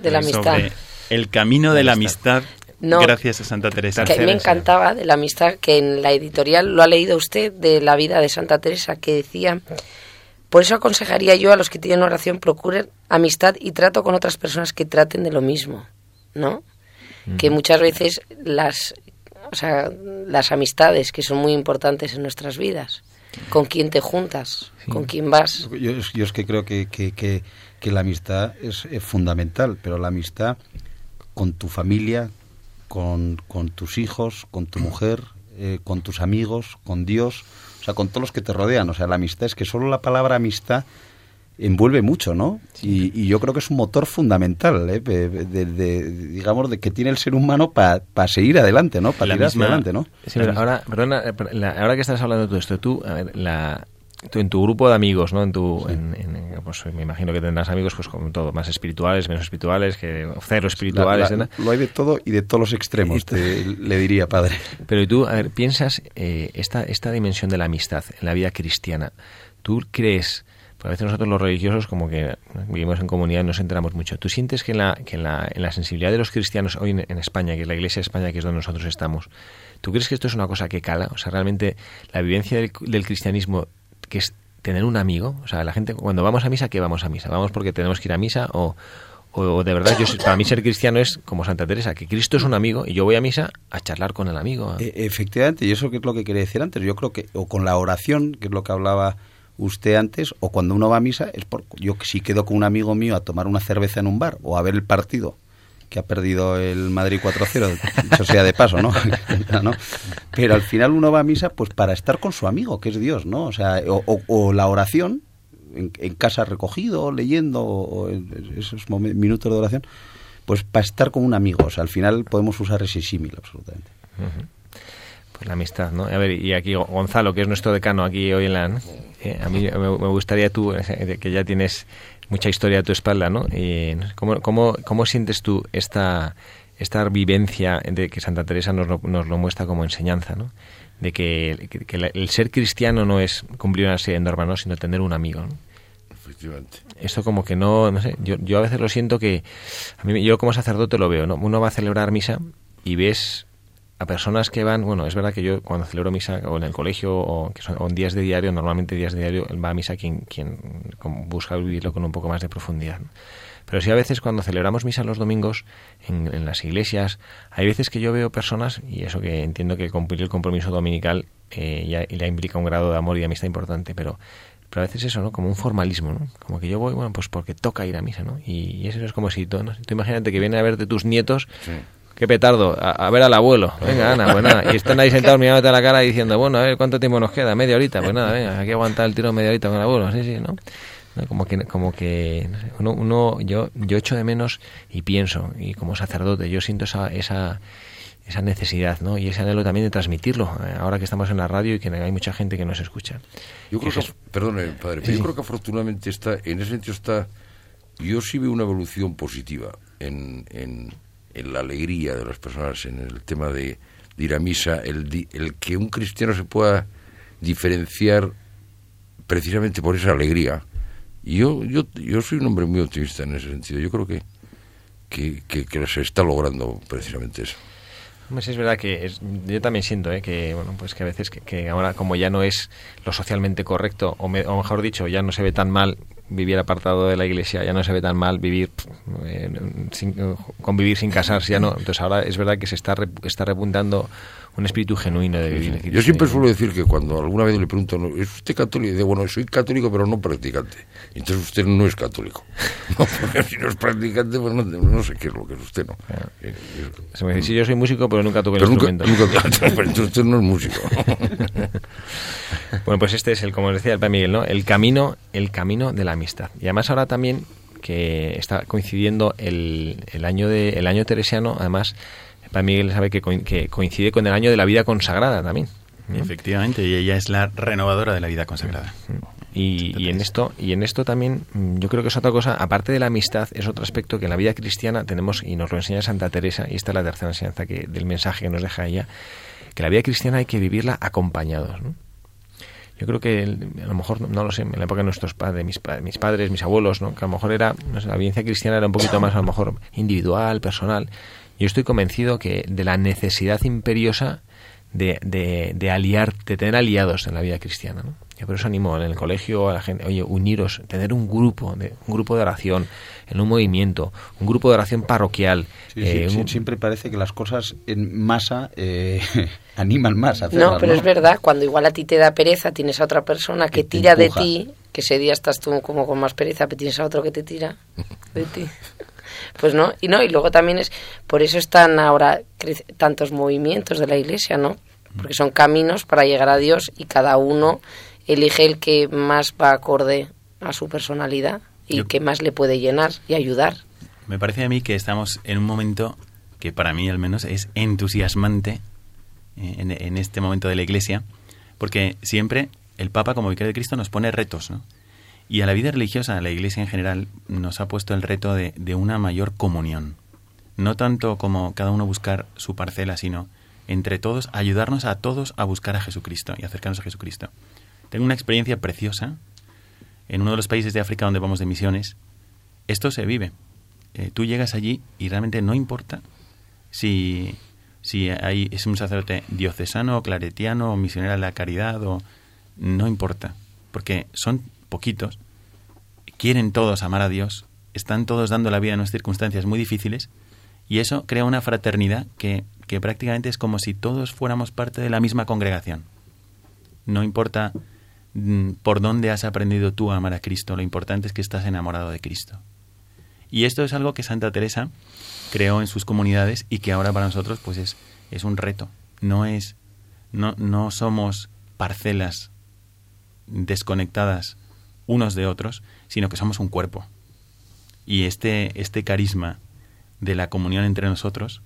de la amistad. sobre el camino de la amistad gracias a Santa Teresa. Que a mí me encantaba de la amistad, que en la editorial lo ha leído usted, de la vida de Santa Teresa, que decía, por eso aconsejaría yo a los que tienen oración, procuren amistad y trato con otras personas que traten de lo mismo, ¿no? Que muchas veces las, o sea, las amistades, que son muy importantes en nuestras vidas, con quién te juntas, con quién vas. Yo, yo, es que creo que, que, que, que la amistad es, es fundamental, pero la amistad con tu familia, con, con tus hijos, con tu mujer, eh, con tus amigos, con Dios, sea, con todos los que te rodean. O sea, la amistad es que solo la palabra amistad envuelve mucho, ¿no? Y, yo creo que es un motor fundamental, ¿eh? de, digamos, de que tiene el ser humano para seguir adelante, ¿no? Para tirar adelante, ¿no? Sí, ahora, perdona, ahora que estás hablando de todo esto, tú, a ver, la, en tu grupo de amigos, ¿no? En tu, pues me imagino que tendrás amigos, pues como todo, más espirituales, menos espirituales, que cero espirituales. lo hay de todo y de todos los extremos, le diría, padre. Pero y tú, a ver, piensas eh, esta, esta dimensión de la amistad en la vida cristiana. ¿Tú crees, pues a veces nosotros los religiosos como que vivimos en comunidad y nos enteramos mucho, ¿tú sientes que en la, que en la, en la sensibilidad de los cristianos hoy en, España, que es la Iglesia de España, que es donde nosotros estamos, ¿tú crees que esto es una cosa que cala? O sea, realmente la vivencia del cristianismo que es tener un amigo. O sea, la gente, cuando vamos a misa, ¿qué vamos a misa? ¿Vamos porque tenemos que ir a misa o, o de verdad, yo, para mí ser cristiano es como Santa Teresa, que Cristo es un amigo y yo voy a misa a charlar con el amigo. E, efectivamente, y eso que es lo que quería decir antes, yo creo que, o con la oración, que es lo que hablaba usted antes, o cuando uno va a misa, es por, yo si quedo con un amigo mío a tomar una cerveza en un bar o a ver el partido que ha perdido el Madrid 4-0, eso sea de paso, <laughs> ¿no? Pero al final uno va a misa pues para estar con su amigo, que es Dios, ¿no? O sea, o, la oración, en, casa recogido, leyendo, o esos minutos de oración, pues para estar con un amigo. O sea, al final podemos usar ese símil absolutamente. Pues la amistad, ¿no? A ver, y aquí Gonzalo, que es nuestro decano aquí hoy en la... Eh, a mí me gustaría tú, eh, que ya tienes mucha historia a tu espalda, ¿no? Y ¿cómo, cómo, cómo sientes tú esta, esta vivencia de que Santa Teresa nos lo, nos lo muestra como enseñanza, ¿no? De que, el ser cristiano no es cumplir una serie de normas, ¿no? sino tener un amigo, ¿no? Efectivamente. Esto como que no, no sé, yo, yo a veces lo siento que, a mí, yo como sacerdote lo veo, ¿no? Uno va a celebrar misa y ves a personas que van, bueno, es verdad que yo cuando celebro misa o en el colegio o, que son, días de diario, normalmente días de diario, va a misa quien, quien busca vivirlo con un poco más de profundidad. Pero sí a veces cuando celebramos misa los domingos en, las iglesias, hay veces que yo veo personas, y eso que entiendo que cumplir el compromiso dominical eh, ya, implica un grado de amor y de amistad importante, pero, pero a veces eso, ¿no? Como un formalismo, ¿no? Como que yo voy, bueno, pues porque toca ir a misa, ¿no? Y, eso es como si, ¿no? tú imagínate que viene a verte tus nietos qué petardo, a, ver al abuelo. Venga, Ana, pues nada. Y están ahí sentados mirándote a la cara diciendo, bueno, a ver, ¿cuánto tiempo nos queda? Media horita. Pues nada, venga, hay que aguantar el tiro media horita con el abuelo. Sí, sí, ¿no? Como que, como que uno, uno, yo, yo echo de menos y pienso, y como sacerdote, yo siento esa, esa, esa necesidad, ¿no? Y ese anhelo también de transmitirlo, eh, ahora que estamos en la radio y que hay mucha gente que nos escucha. Yo creo que, perdone, padre, yo creo que afortunadamente está, en ese sentido está, yo sí veo una evolución positiva en, en, en la alegría de las personas, en el tema de, ir a misa, el, el que un cristiano se pueda diferenciar precisamente por esa alegría. Y yo, yo, yo soy un hombre muy optimista en ese sentido. Yo creo que, que, que se está logrando precisamente eso. Es verdad que yo también siento ¿eh? que bueno pues que a veces que, ahora como ya no es lo socialmente correcto o, mejor dicho ya no se ve tan mal vivir apartado de la iglesia ya no se ve tan mal vivir eh, sin, convivir sin casarse ya no. Entonces ahora es verdad que se está está repuntando un espíritu genuino de vivir. Yo siempre suelo decir que cuando alguna vez le pregunto, ¿es usted católico? Y digo, bueno, soy católico pero no practicante. Entonces usted no es católico. <laughs> porque si no es practicante, pues no, sé qué es lo que es usted, ¿no? Se me dice, sí, yo soy músico pero nunca toco el instrumento. <laughs> pero usted no es músico. <laughs> bueno, pues este es el, como decía el Padre Miguel, ¿no? El camino, el camino de la amistad. Y además ahora también que está coincidiendo el, el año de el año teresiano, además para Miguel sabe que, coincide con el año de la vida consagrada también. Efectivamente, y ella es la renovadora de la vida consagrada. Y, en esto y en esto también mm, yo creo que es otra cosa aparte de la amistad es otro aspecto que en la vida cristiana tenemos y nos lo enseña Santa Teresa y esta es la tercera enseñanza que del mensaje que nos deja ella que la vida cristiana hay que vivirla acompañados yo creo que a lo mejor no lo sé en la época de nuestros padres mis, mis padres mis abuelos ¿no? que a lo mejor era la vivencia cristiana era un poquito más a lo mejor individual personal yo estoy convencido que de la necesidad imperiosa de, de, de aliar, de tener aliados en la vida cristiana. ¿no? Yo por eso animo en el colegio a la gente, oye, uniros, tener un grupo, de, un grupo de oración, en un movimiento, un grupo de oración parroquial. Eh, siempre parece que las cosas en masa eh, <laughs> animan más a No, pero es verdad, cuando igual a ti te da pereza, tienes a otra persona que, tira de ti, que ese día estás tú como con más pereza, pero tienes a otro que te tira de ti <laughs> pues no y no y luego también es por eso están ahora tantos movimientos de la iglesia no porque son caminos para llegar a Dios y cada uno elige el que más va acorde a su personalidad y que más le puede llenar y ayudar me parece a mí que estamos en un momento que para mí al menos es entusiasmante eh, en, en este momento de la iglesia porque siempre el Papa como vicario de Cristo nos pone retos ¿no? Y a la vida religiosa, a la Iglesia en general, nos ha puesto el reto de, de una mayor comunión. No tanto como cada uno buscar su parcela, sino entre todos ayudarnos a todos a buscar a Jesucristo y acercarnos a Jesucristo. Tengo una experiencia preciosa en uno de los países de África donde vamos de misiones. Esto se vive. Eh, tú llegas allí y realmente no importa si, si hay, es un sacerdote diocesano, claretiano, misionero de la caridad, o, no importa. Porque son poquitos, quieren todos amar a Dios, están todos dando la vida en unas circunstancias muy difíciles, y eso crea una fraternidad que, que prácticamente es como si todos fuéramos parte de la misma congregación. No importa mm, por dónde has aprendido tú a amar a Cristo, lo importante es que estás enamorado de Cristo. Y esto es algo que Santa Teresa creó en sus comunidades y que ahora para nosotros pues es, es un reto. No es no, no somos parcelas desconectadas unos de otros, sino que somos un cuerpo. Y este, este carisma de la comunión entre nosotros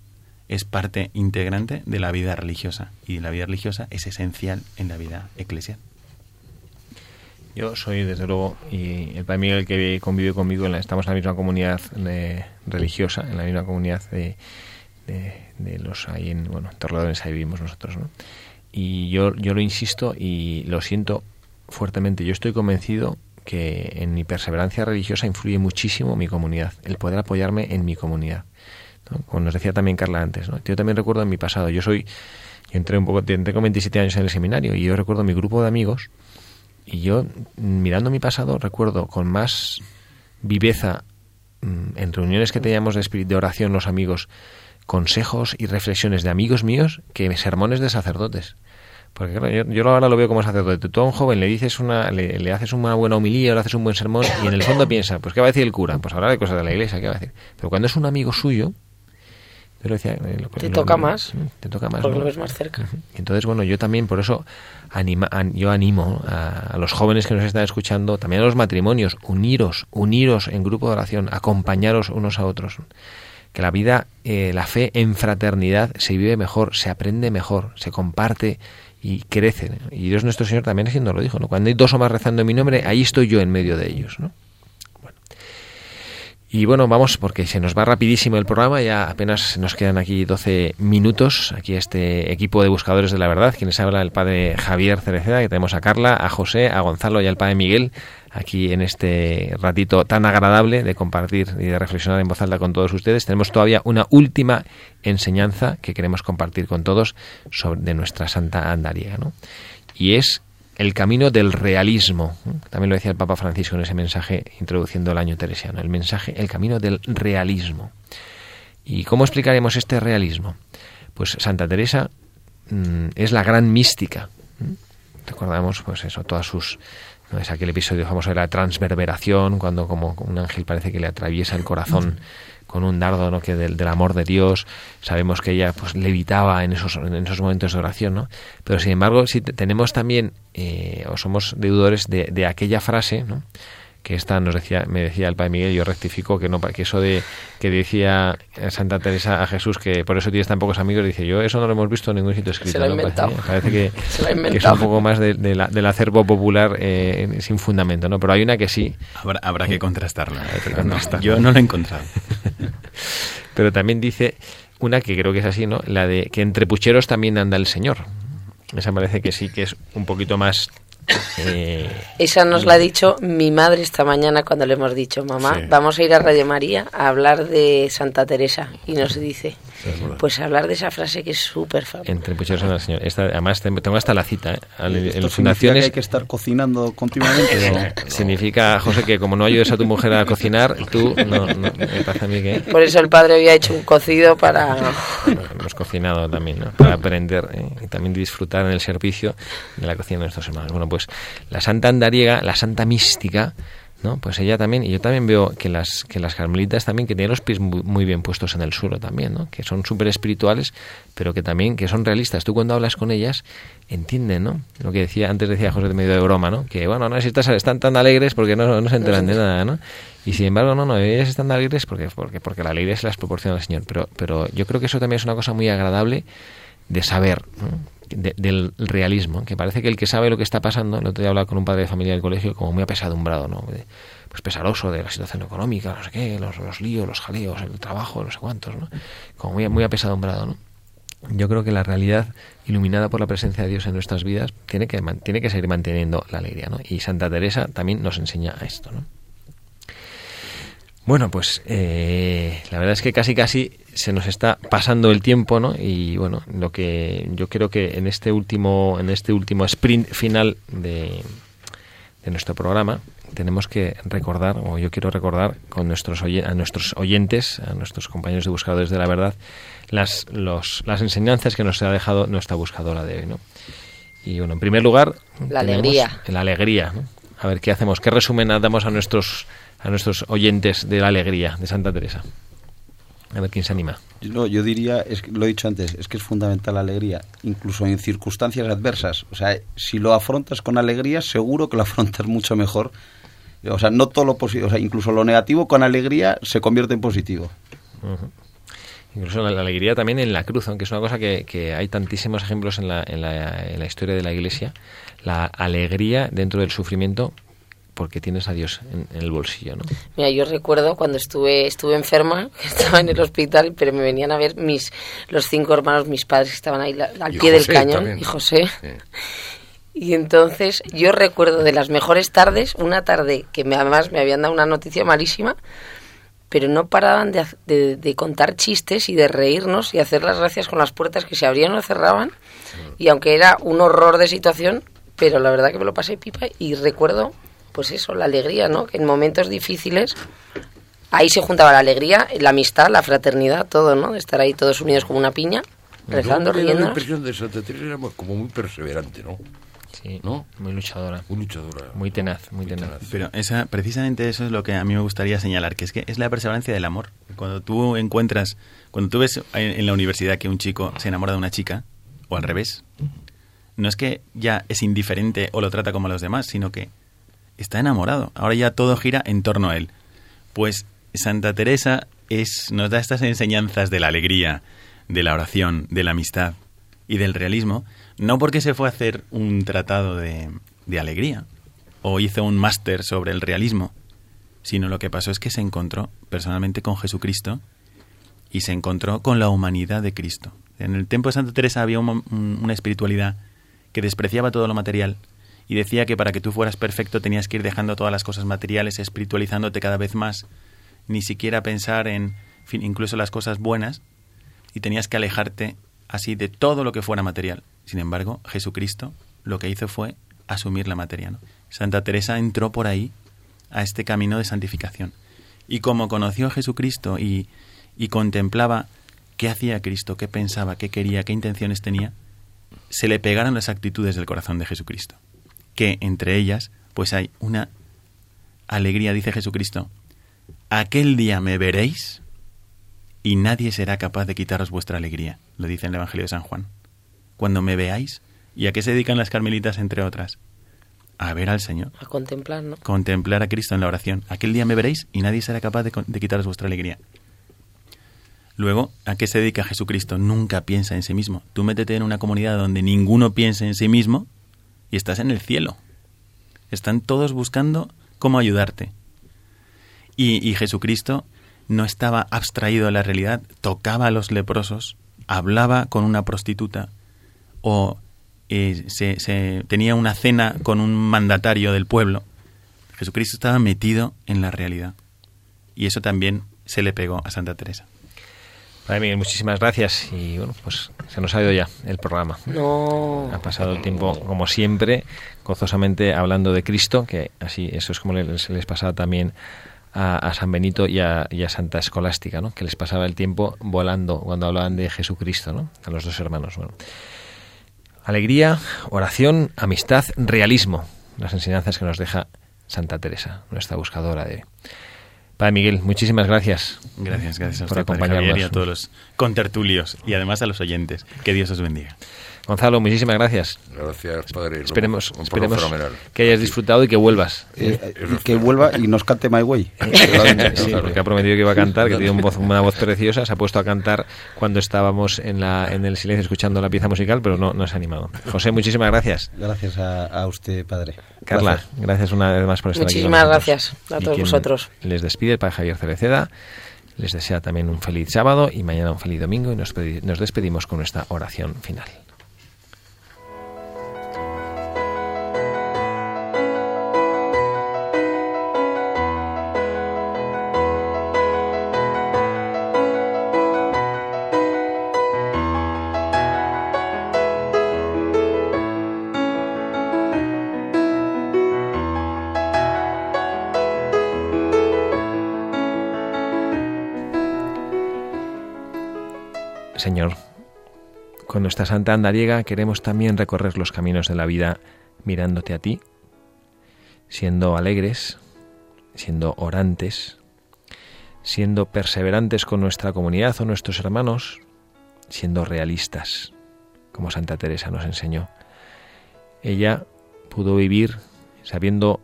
es parte integrante de la vida religiosa. Y la vida religiosa es esencial en la vida eclesial. Yo soy, desde luego, y el Padre Miguel que convive conmigo, estamos en la misma comunidad religiosa, en la misma comunidad de, de, los ahí en, bueno, Torrelodones, ahí vivimos nosotros, ¿no? Y yo, yo lo insisto y lo siento fuertemente. Yo estoy convencido que en mi perseverancia religiosa influye muchísimo mi comunidad, el poder apoyarme en mi comunidad. Como nos decía también Carla antes, ¿no? yo también recuerdo en mi pasado, yo soy, yo entré un poco, tengo 27 años en el seminario y yo recuerdo mi grupo de amigos y yo mirando mi pasado recuerdo con más viveza mm, en reuniones que teníamos de oración los amigos, consejos y reflexiones de amigos míos que sermones de sacerdotes. Porque claro, yo, ahora lo veo como sacerdote. Tú a un joven le dices una, le, haces una buena homilía, le haces un buen sermón y en el fondo piensa, pues ¿qué va a decir el cura? Pues hablar de cosas de la iglesia, ¿qué va a decir? Pero cuando es un amigo suyo, decía, eh, te toca más. Te toca más. Porque lo ves más cerca. Entonces, bueno, yo también por eso anima, yo animo a, a, los jóvenes que nos están escuchando, también a los matrimonios, uniros, uniros en grupo de oración, acompañaros unos a otros. que la vida, eh, la fe en fraternidad se vive mejor, se aprende mejor, se comparte y crece. Y Dios nuestro Señor también así nos lo dijo, ¿no? Cuando hay dos o más rezando en mi nombre, ahí estoy yo en medio de ellos, ¿no? Y bueno, vamos, porque se nos va rapidísimo el programa, ya apenas nos quedan aquí 12 minutos, aquí este equipo de buscadores de la verdad, quienes habla el padre Javier Cereceda, que tenemos a Carla, a José, a Gonzalo y al padre Miguel, aquí en este ratito tan agradable de compartir y de reflexionar en voz alta con todos ustedes. Tenemos todavía una última enseñanza que queremos compartir con todos sobre, de nuestra Santa Andaría, ¿no? Y es el camino del realismo. También lo decía el Papa Francisco en ese mensaje introduciendo el año teresiano. El mensaje, el camino del realismo. ¿Y cómo explicaremos este realismo? Pues Santa Teresa mm, es la gran mística. Recordamos, pues eso, todas sus ¿no? es aquel episodio famoso de la transverberación, cuando como un ángel parece que le atraviesa el corazón con un dardo ¿no? que del, del, amor de Dios sabemos que ella pues levitaba en esos en esos momentos de oración no pero sin embargo si tenemos también eh, o somos deudores de, de aquella frase no que esta nos decía me decía el padre Miguel yo rectifico que no que eso de que decía Santa Teresa a Jesús que por eso tienes tan pocos amigos dice yo eso no lo hemos visto en ningún sitio escrito Se lo ha ¿no? inventado. parece que, <laughs> Se lo ha que es inventado. un poco más de, de la- del acervo popular eh, sin fundamento no pero hay una que sí Habrá, habrá que contrastarla. que contrastarla. yo no lo he encontrado. <laughs> Pero también dice una que creo que es así, ¿no? La de que entre pucheros también anda el Señor. Esa parece que sí que es un poquito más... eh, Esa nos la ha dicho mi madre esta mañana cuando le hemos dicho, mamá, Sí. vamos a ir a Radio María a hablar de Santa Teresa. Y nos dice, pues hablar de esa frase que es súper famosa. entre pucheros anda el Señor. Esta, además te- tengo hasta la cita. ¿eh? Al- En significa que fundaciones hay que estar cocinando continuamente. eh, <laughs> significa, José, que como no ayudes a tu mujer a cocinar, tú no, no- me parece a mí que Por eso el padre había hecho un cocido para... bueno, hemos cocinado también, ¿no? Para aprender eh, y también disfrutar en el servicio de la cocina de nuestros hermanos. Bueno, pues la santa andariega, la santa mística, ¿no? Pues ella también, y yo también veo que las, que las carmelitas también, que tienen los pies muy, muy bien puestos en el suelo también, ¿no? Que son súper espirituales, pero que también, que son realistas. Tú cuando hablas con ellas, entienden, ¿no? Lo que decía, antes decía José de medio de broma, ¿no? Que, bueno, no, si estás- están tan alegres porque no, no se enteran de nada, ¿no? Y sin embargo, no, no, ellas están alegres porque, porque, porque la alegría se las proporciona el Señor. Pero, pero yo creo que eso también es una cosa muy agradable de saber, ¿no? De- del realismo, que parece que el que sabe lo que está pasando, el otro día hablaba con un padre de familia del colegio como muy apesadumbrado, ¿no? Pues pesaroso de la situación económica, no sé qué, los, los líos, los jaleos, el trabajo, no sé cuántos, ¿no? Como muy, muy apesadumbrado, ¿no? Yo creo que la realidad iluminada por la presencia de Dios en nuestras vidas tiene que, tiene que seguir manteniendo la alegría, ¿no? Y Santa Teresa también nos enseña a esto, ¿no? Bueno, pues eh, la verdad es que casi casi se nos está pasando el tiempo, ¿no? Y bueno, lo que yo creo que en este último en este último sprint final de, de nuestro programa tenemos que recordar, o yo quiero recordar con nuestros a nuestros oyentes, a nuestros compañeros de buscadores de la verdad, las los, las enseñanzas que nos ha dejado nuestra buscadora de hoy, ¿no? Y bueno, en primer lugar, La alegría. La alegría, ¿no? A ver qué hacemos, qué resumen damos a nuestros a nuestros oyentes de la alegría de Santa Teresa. A ver quién se anima. No, yo diría, es lo he dicho antes, es que es fundamental la alegría, incluso en circunstancias adversas. O sea, si lo afrontas con alegría, seguro que lo <laughs> afrontas mucho mejor. O sea, no todo lo positivo, o sea, incluso lo negativo con alegría se convierte en positivo. Ujú. Incluso la, la alegría también en la cruz, aunque es una cosa que, que hay tantísimos ejemplos en la, en, la, en la historia de la Iglesia. La alegría dentro del sufrimiento porque tienes a Dios en, en el bolsillo, ¿no? Mira, yo recuerdo cuando estuve estuve enferma, <laughs> estaba en el hospital, pero me venían a ver mis los cinco hermanos, mis padres que estaban ahí la- al Y pie del José cañón, también. y José. Sí. <laughs> Y entonces yo recuerdo de las mejores tardes, una tarde que me, además me habían dado una noticia malísima, pero no paraban de, de- de contar chistes y de reírnos y hacer las gracias con las puertas que se abrían o cerraban. Y aunque era un horror de situación, pero la verdad que me lo pasé pipa y recuerdo, pues eso, la alegría, ¿no? Que en momentos difíciles ahí se juntaba la alegría, la amistad, la fraternidad, todo, ¿no? De estar ahí todos unidos como una piña, rezando, da la riendo. impresión de Santa Teresa era como muy perseverante, ¿no? Sí, ¿No? muy luchadora, Muy luchadora. muy tenaz, muy tenaz. Pero esa, precisamente eso es lo que a mí me gustaría señalar, que es que es la perseverancia del amor. Cuando tú encuentras, cuando tú ves en, en la universidad que un chico se enamora de una chica, o al revés, no es que ya es indiferente o lo trata como a los demás, sino que está enamorado. Ahora ya todo gira en torno a él. Pues Santa Teresa es, nos da estas enseñanzas de la alegría, de la oración, de la amistad y del realismo, no porque se fue a hacer un tratado de, alegría o hizo un máster sobre el realismo, sino lo que pasó es que se encontró personalmente con Jesucristo y se encontró con la humanidad de Cristo. En el tiempo de Santa Teresa había una espiritualidad que despreciaba todo lo material y decía que para que tú fueras perfecto tenías que ir dejando todas las cosas materiales, espiritualizándote cada vez más, ni siquiera pensar en incluso las cosas buenas, y tenías que alejarte así de todo lo que fuera material. Sin embargo, Jesucristo lo que hizo fue asumir la materia. Santa Teresa entró por ahí a este camino de santificación. Y como conoció a Jesucristo y, y contemplaba qué hacía Cristo, qué pensaba, qué quería, qué intenciones tenía, se le pegaron las actitudes del corazón de Jesucristo. Que entre ellas, pues hay una alegría, dice Jesucristo, aquel día me veréis y nadie será capaz de quitaros vuestra alegría, lo dice en el Evangelio de San Juan. Cuando me veáis, ¿y a qué se dedican las carmelitas entre otras? a ver al Señor. A contemplar, ¿no? Contemplar a Cristo en la oración. Aquel día me veréis y nadie será capaz de, de quitaros vuestra alegría. Luego, ¿a qué se dedica Jesucristo? Nunca piensa en sí mismo. Tú métete en una comunidad donde ninguno piense en sí mismo y estás en el cielo. Están todos buscando cómo ayudarte. Y, y Jesucristo no estaba abstraído de la realidad, tocaba a los leprosos, hablaba con una prostituta o se, tenía una cena con un mandatario del pueblo. Jesucristo estaba metido en la realidad. Y eso también se le pegó a Santa Teresa. Padre Miguel, muchísimas gracias. Y bueno, pues se nos ha ido ya el programa. No. Ha pasado el tiempo, como siempre, gozosamente hablando de Cristo, que así, eso es como les, les pasaba también a, San Benito y a, y a, Santa Escolástica, ¿no? Que les pasaba el tiempo volando cuando hablaban de Jesucristo, ¿no? A los dos hermanos. Bueno. Alegría, oración, amistad, realismo. Las enseñanzas que nos deja Santa Teresa, nuestra buscadora de... Padre Miguel, muchísimas gracias. Gracias, gracias por acompañarnos. y a todos los contertulios y además a los oyentes. Que Dios os bendiga. Gonzalo, muchísimas gracias. Gracias, padre. Esperemos, esperemos que hayas disfrutado y que vuelvas. Eh, y que vuelva y nos cante My Way. <laughs> sí, porque ha prometido que iba a cantar, que tiene una voz preciosa. Se ha puesto a cantar cuando estábamos en, la, en el silencio escuchando la pieza musical, pero no, no se ha animado. José, muchísimas gracias. Gracias a, usted, padre. Carla, gracias. una vez más por estar muchísimas aquí. Muchísimas gracias a todos vosotros. Les despide el padre Javier Cereceda. Les desea también un feliz sábado y mañana un feliz domingo y nos, nos despedimos con nuestra oración final. Señor, con nuestra santa andariega queremos también recorrer los caminos de la vida mirándote a ti, siendo alegres, siendo orantes, siendo perseverantes con nuestra comunidad o nuestros hermanos, siendo realistas, como Santa Teresa nos enseñó. Ella pudo vivir sabiendo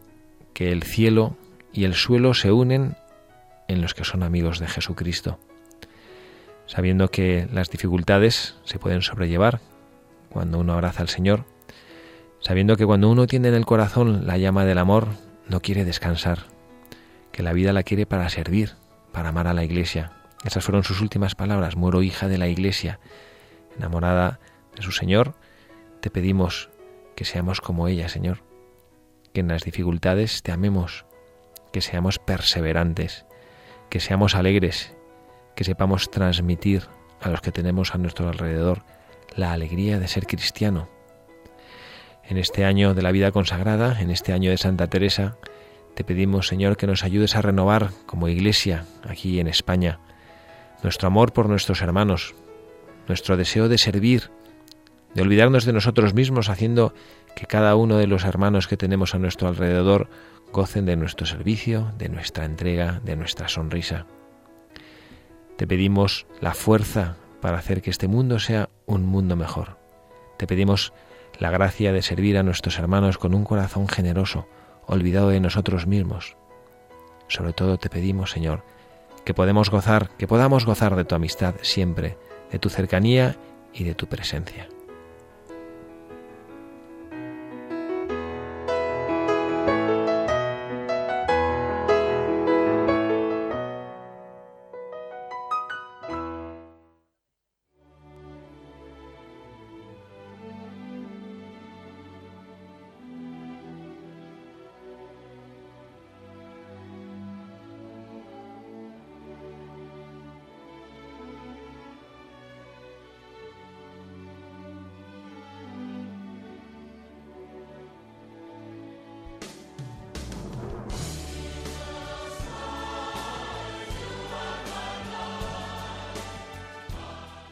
que el cielo y el suelo se unen en los que son amigos de Jesucristo sabiendo que las dificultades se pueden sobrellevar cuando uno abraza al Señor, sabiendo que cuando uno tiene en el corazón la llama del amor, no quiere descansar, que la vida la quiere para servir, para amar a la Iglesia. Esas fueron sus últimas palabras, muero hija de la Iglesia, enamorada de su Señor, te pedimos que seamos como ella, Señor, que en las dificultades te amemos, que seamos perseverantes, que seamos alegres que sepamos transmitir a los que tenemos a nuestro alrededor la alegría de ser cristiano. En este año de la vida consagrada, en este año de Santa Teresa, te pedimos, Señor, que nos ayudes a renovar como iglesia aquí en España nuestro amor por nuestros hermanos, nuestro deseo de servir, de olvidarnos de nosotros mismos, haciendo que cada uno de los hermanos que tenemos a nuestro alrededor gocen de nuestro servicio, de nuestra entrega, de nuestra sonrisa. Te pedimos la fuerza para hacer que este mundo sea un mundo mejor. Te pedimos la gracia de servir a nuestros hermanos con un corazón generoso, olvidado de nosotros mismos. Sobre todo te pedimos, Señor, que podemos gozar, que podamos gozar de tu amistad siempre, de tu cercanía y de tu presencia.